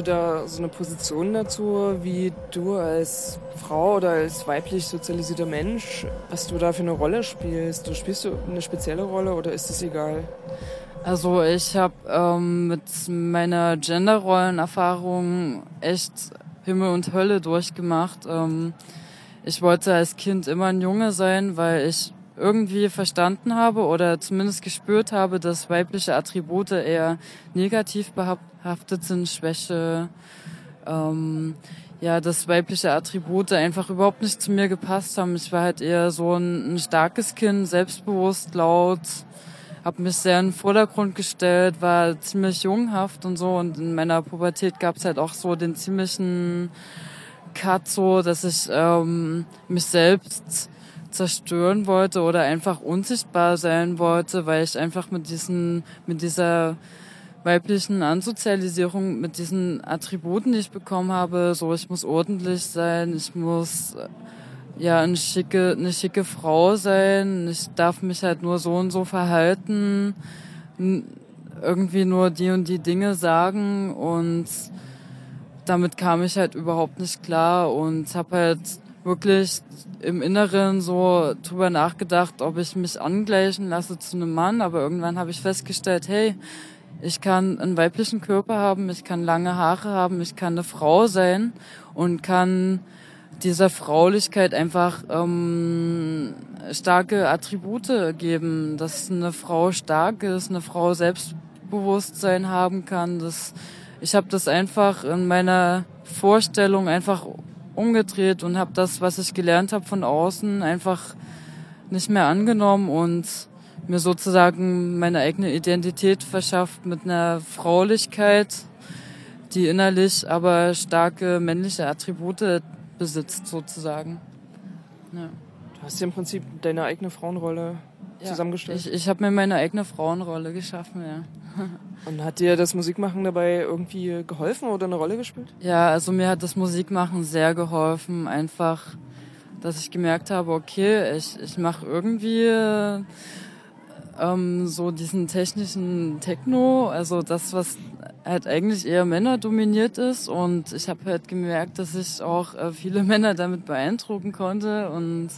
[SPEAKER 2] Da so eine Position dazu, wie du als Frau oder als weiblich sozialisierter Mensch, was du da für eine Rolle spielst? Du spielst du eine spezielle Rolle oder ist es egal?
[SPEAKER 3] Also ich habe ähm, mit meiner Genderrollenerfahrung echt Himmel und Hölle durchgemacht. Ähm, ich wollte als Kind immer ein Junge sein, weil ich irgendwie verstanden habe oder zumindest gespürt habe, dass weibliche Attribute eher negativ behaftet sind, Schwäche, ähm, ja, dass weibliche Attribute einfach überhaupt nicht zu mir gepasst haben. Ich war halt eher so ein, ein starkes Kind, selbstbewusst, laut, habe mich sehr in den Vordergrund gestellt, war ziemlich junghaft und so. Und in meiner Pubertät gab es halt auch so den ziemlichen Cut, so dass ich ähm, mich selbst zerstören wollte oder einfach unsichtbar sein wollte, weil ich einfach mit diesen, mit dieser weiblichen Ansozialisierung, mit diesen Attributen, die ich bekommen habe, so ich muss ordentlich sein, ich muss ja eine schicke, eine schicke Frau sein. Ich darf mich halt nur so und so verhalten, irgendwie nur die und die Dinge sagen und damit kam ich halt überhaupt nicht klar und habe halt wirklich im Inneren so drüber nachgedacht, ob ich mich angleichen lasse zu einem Mann, aber irgendwann habe ich festgestellt, hey, ich kann einen weiblichen Körper haben, ich kann lange Haare haben, ich kann eine Frau sein und kann dieser Fraulichkeit einfach ähm, starke Attribute geben, dass eine Frau stark ist, eine Frau Selbstbewusstsein haben kann. Das, ich habe das einfach in meiner Vorstellung einfach umgedreht und habe das, was ich gelernt habe von außen, einfach nicht mehr angenommen und mir sozusagen meine eigene Identität verschafft mit einer Fraulichkeit, die innerlich aber starke männliche Attribute besitzt sozusagen.
[SPEAKER 2] Ja. Du hast ja im Prinzip deine eigene Frauenrolle ja, zusammengestellt.
[SPEAKER 3] Ich, ich habe mir meine eigene Frauenrolle geschaffen, ja. <laughs>
[SPEAKER 2] Und hat dir das Musikmachen dabei irgendwie geholfen oder eine Rolle gespielt?
[SPEAKER 3] Ja, also mir hat das Musikmachen sehr geholfen, einfach, dass ich gemerkt habe, okay, ich, ich mache irgendwie ähm, so diesen technischen Techno, also das, was halt eigentlich eher Männer dominiert ist und ich habe halt gemerkt, dass ich auch äh, viele <laughs> Männer damit beeindrucken konnte und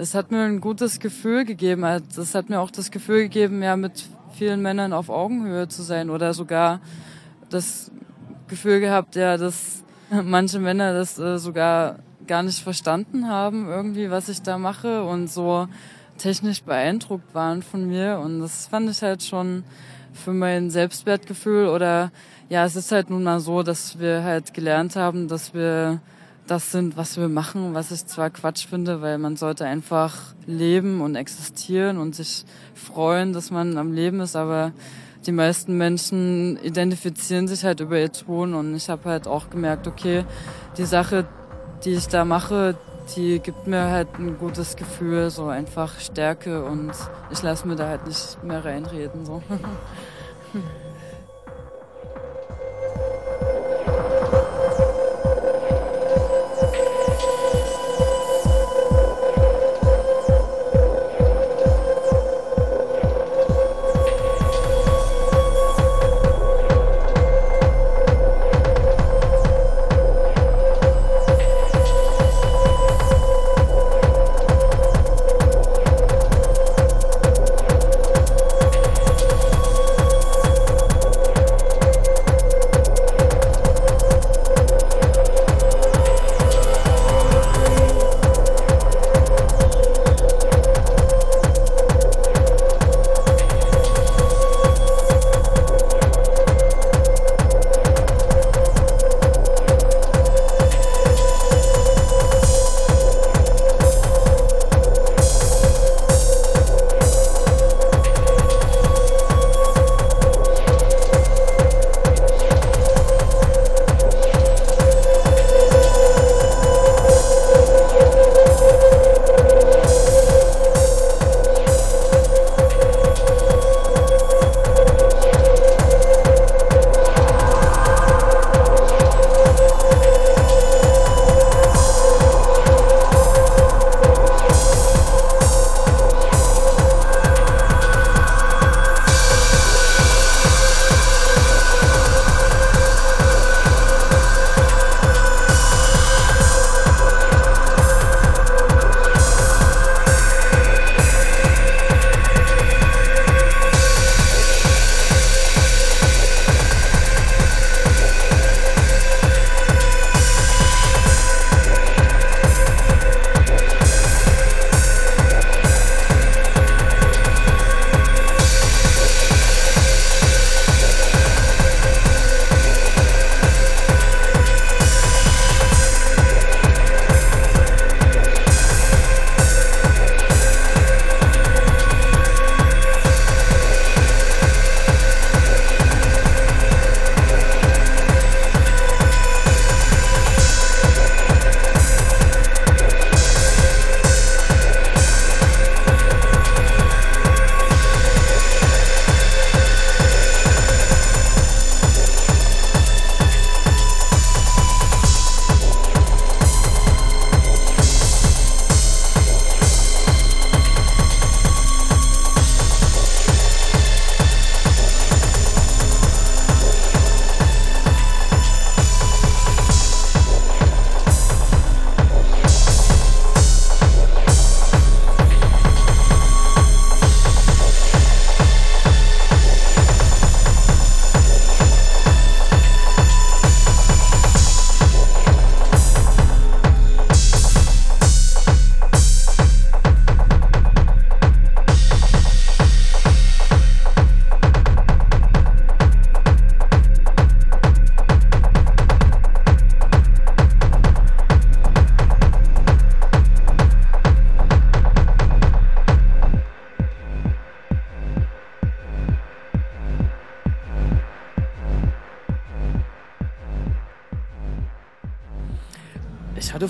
[SPEAKER 3] es hat mir ein gutes Gefühl gegeben. Es hat mir auch das Gefühl gegeben, ja, mit vielen Männern auf Augenhöhe zu sein oder sogar das Gefühl gehabt, ja, dass <laughs> manche Männer das äh, sogar gar nicht verstanden haben, irgendwie, was ich da mache und so technisch beeindruckt waren von mir und das fand ich halt schon für mein Selbstwertgefühl oder ja, es ist halt nun mal so, dass wir halt gelernt haben, dass wir das sind, was wir machen, was ich zwar Quatsch finde, weil man sollte einfach leben und existieren und sich freuen, dass man am Leben ist, aber die meisten Menschen identifizieren sich halt über ihr Tun und ich habe halt auch gemerkt, okay, die Sache, die ich da mache, die gibt mir halt ein gutes Gefühl, so einfach Stärke und ich lasse mir da halt nicht mehr reinreden. So. <laughs>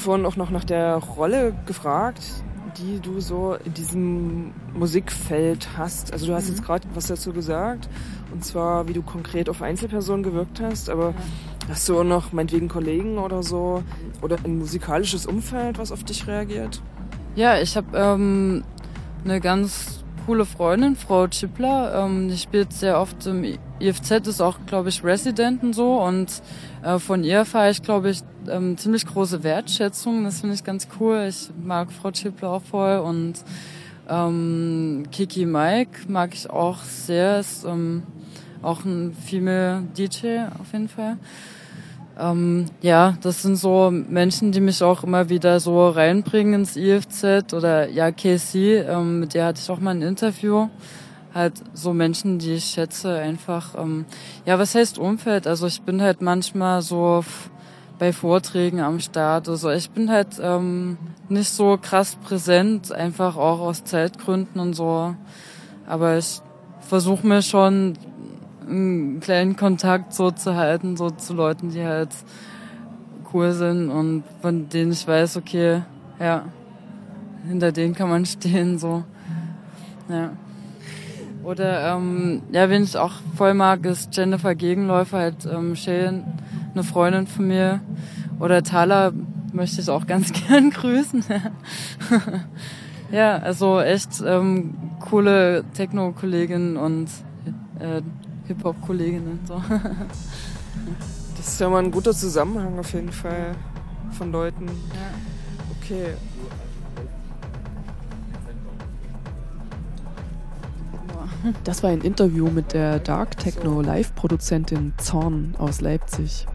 [SPEAKER 2] vorhin auch noch nach der Rolle gefragt, die du so in diesem Musikfeld hast. Also du hast mhm. jetzt gerade was dazu gesagt, und zwar wie du konkret auf Einzelpersonen gewirkt hast, aber ja. hast du auch noch meinetwegen Kollegen oder so oder ein musikalisches Umfeld, was auf dich reagiert?
[SPEAKER 3] Ja, ich habe ähm, eine ganz coole Freundin, Frau Chippler, ähm, die spielt sehr oft im IFZ, ist auch, glaube ich, Residenten so und äh, von ihr fahre ich, glaube ich, ähm, ziemlich große Wertschätzung. Das finde ich ganz cool. Ich mag Frau Chippler auch voll und ähm, Kiki Mike mag ich auch sehr. Ist ähm, auch ein Female DJ auf jeden Fall. Ähm, ja, das sind so Menschen, die mich auch immer wieder so reinbringen ins IFZ oder ja, Casey, ähm, mit der hatte ich auch mal ein Interview. Halt so Menschen, die ich schätze, einfach, ähm, ja, was heißt Umfeld? Also ich bin halt manchmal so bei Vorträgen am Start. Also ich bin halt ähm, nicht so krass präsent, einfach auch aus Zeitgründen und so. Aber ich versuche mir schon einen kleinen Kontakt so zu halten, so zu Leuten, die halt cool sind und von denen ich weiß, okay, ja, hinter denen kann man <laughs> stehen, so. Ja. Oder, ähm, ja, wen ich auch voll mag, ist Jennifer Gegenläufer, halt, ähm, Shane, eine Freundin von mir. Oder Thala möchte ich auch ganz <laughs> gern grüßen. <laughs> ja, also echt ähm, coole Techno-Kollegin und äh, Hip-Hop-Kolleginnen. So. <laughs>
[SPEAKER 2] das ist ja mal ein guter Zusammenhang auf jeden Fall von Leuten.
[SPEAKER 3] Ja.
[SPEAKER 2] Okay.
[SPEAKER 1] Das war ein Interview mit der Dark Techno Live-Produzentin Zorn aus Leipzig.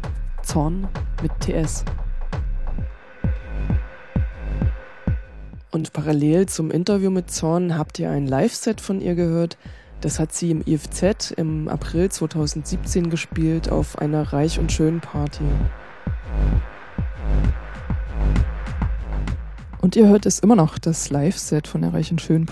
[SPEAKER 1] Zorn mit TS. Und parallel zum Interview mit Zorn habt ihr ein Live-Set von ihr gehört, das hat sie im IFZ im April 2017 gespielt auf einer Reich und Schön Party. Und ihr hört es immer noch, das Live-Set von der Reich und Schön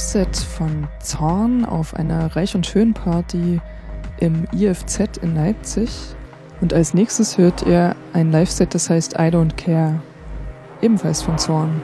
[SPEAKER 1] Live-Set von Zorn auf einer Reich- und Schön-Party im IFZ in Leipzig. Und als nächstes hört ihr ein Live-Set, das heißt I Don't Care, ebenfalls von Zorn.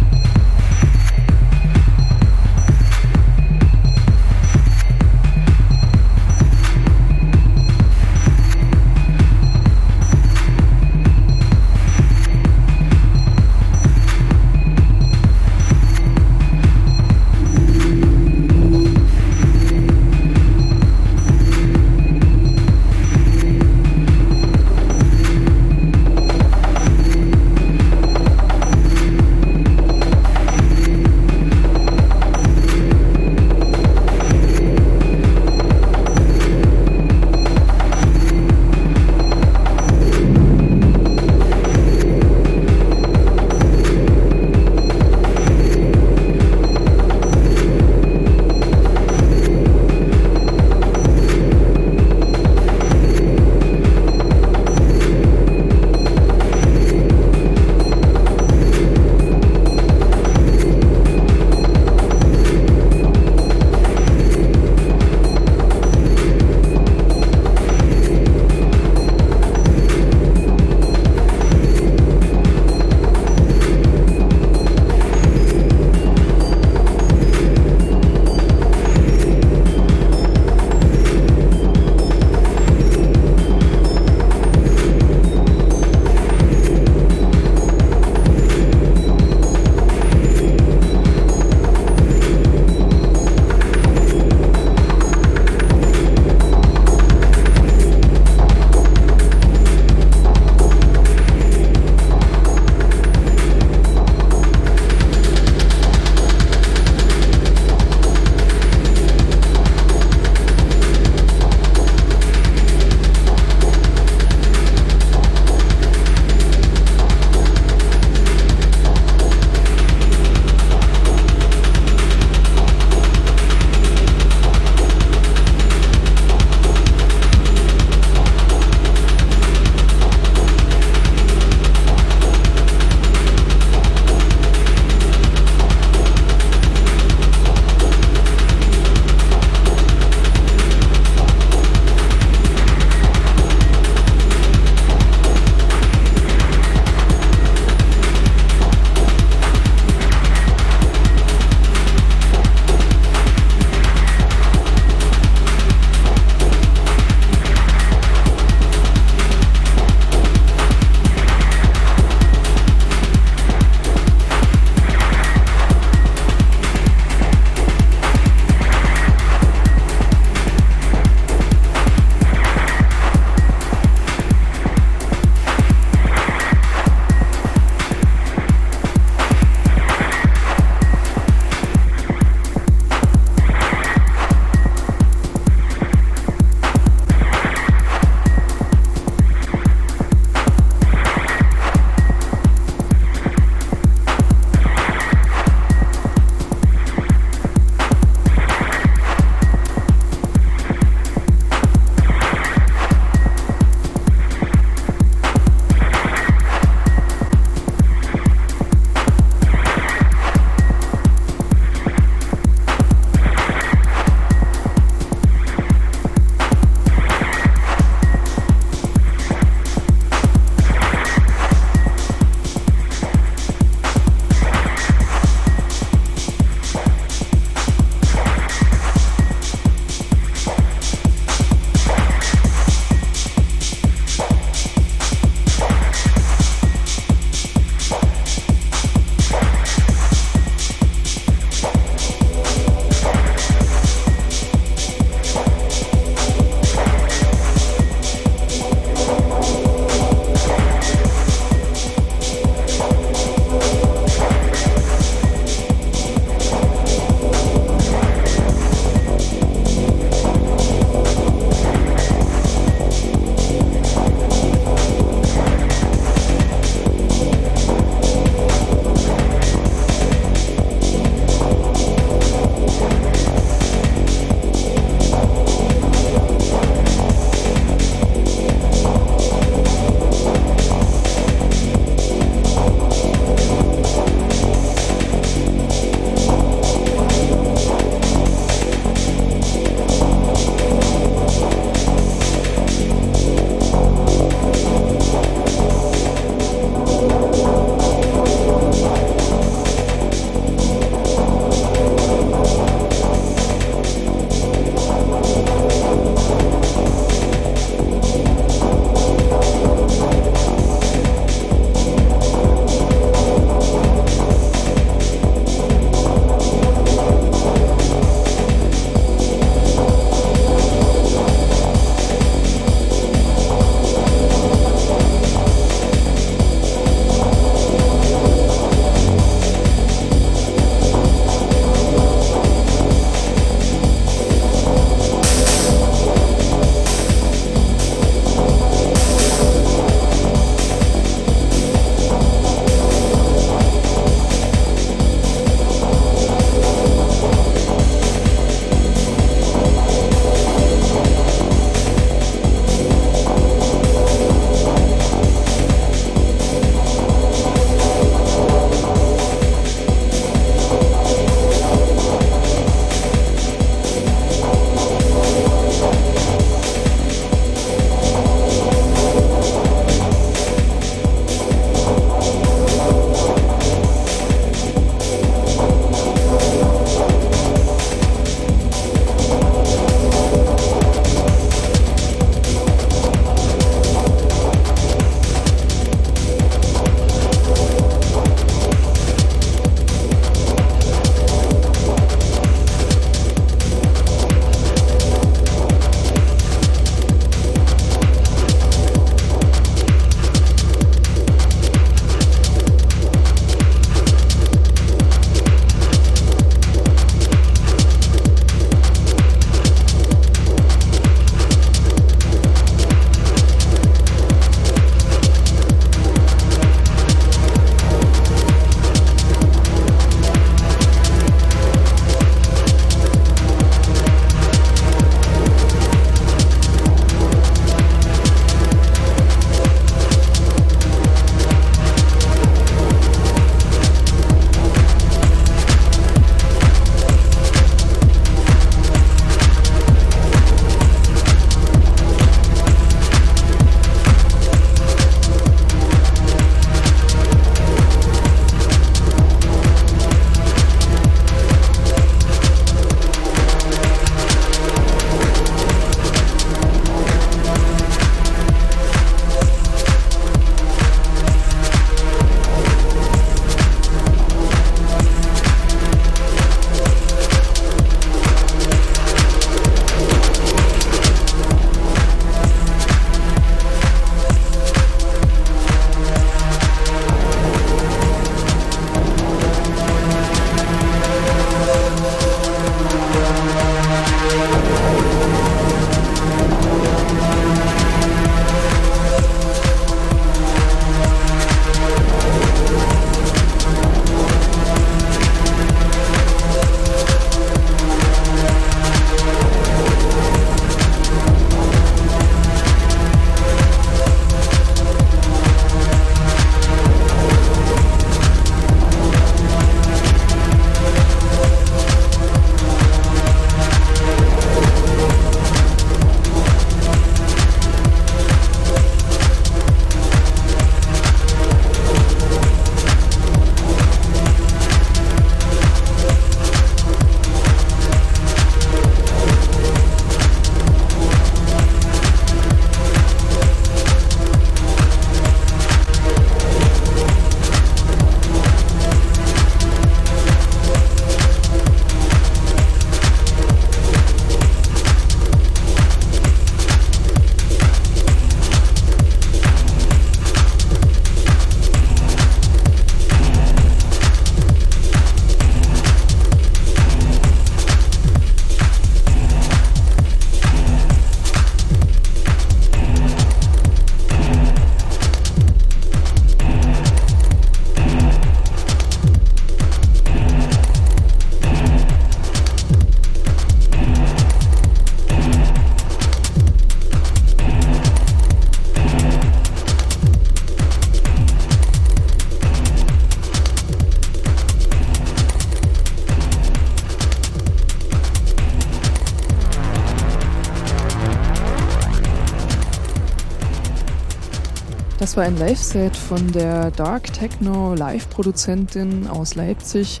[SPEAKER 1] Das war ein Live-Set von der Dark Techno Live-Produzentin aus Leipzig,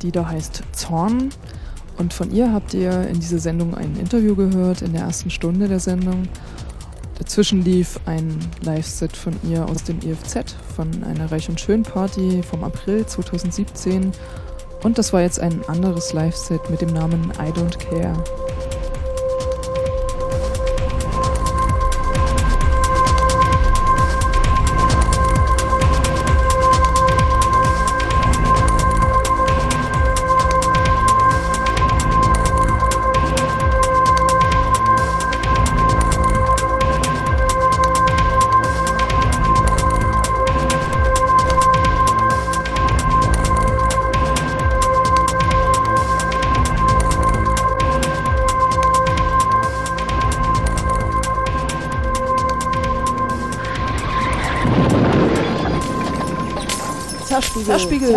[SPEAKER 1] die da heißt Zorn. Und von ihr habt ihr in dieser Sendung ein Interview gehört, in der ersten Stunde der Sendung. Dazwischen lief ein Live-Set von ihr aus dem IFZ, von einer Reich und Schön Party vom April 2017. Und das war jetzt ein anderes Live-Set mit dem Namen I Don't Care.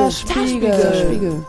[SPEAKER 4] Zerspiegel. Zerspiegel. Zerspiegel.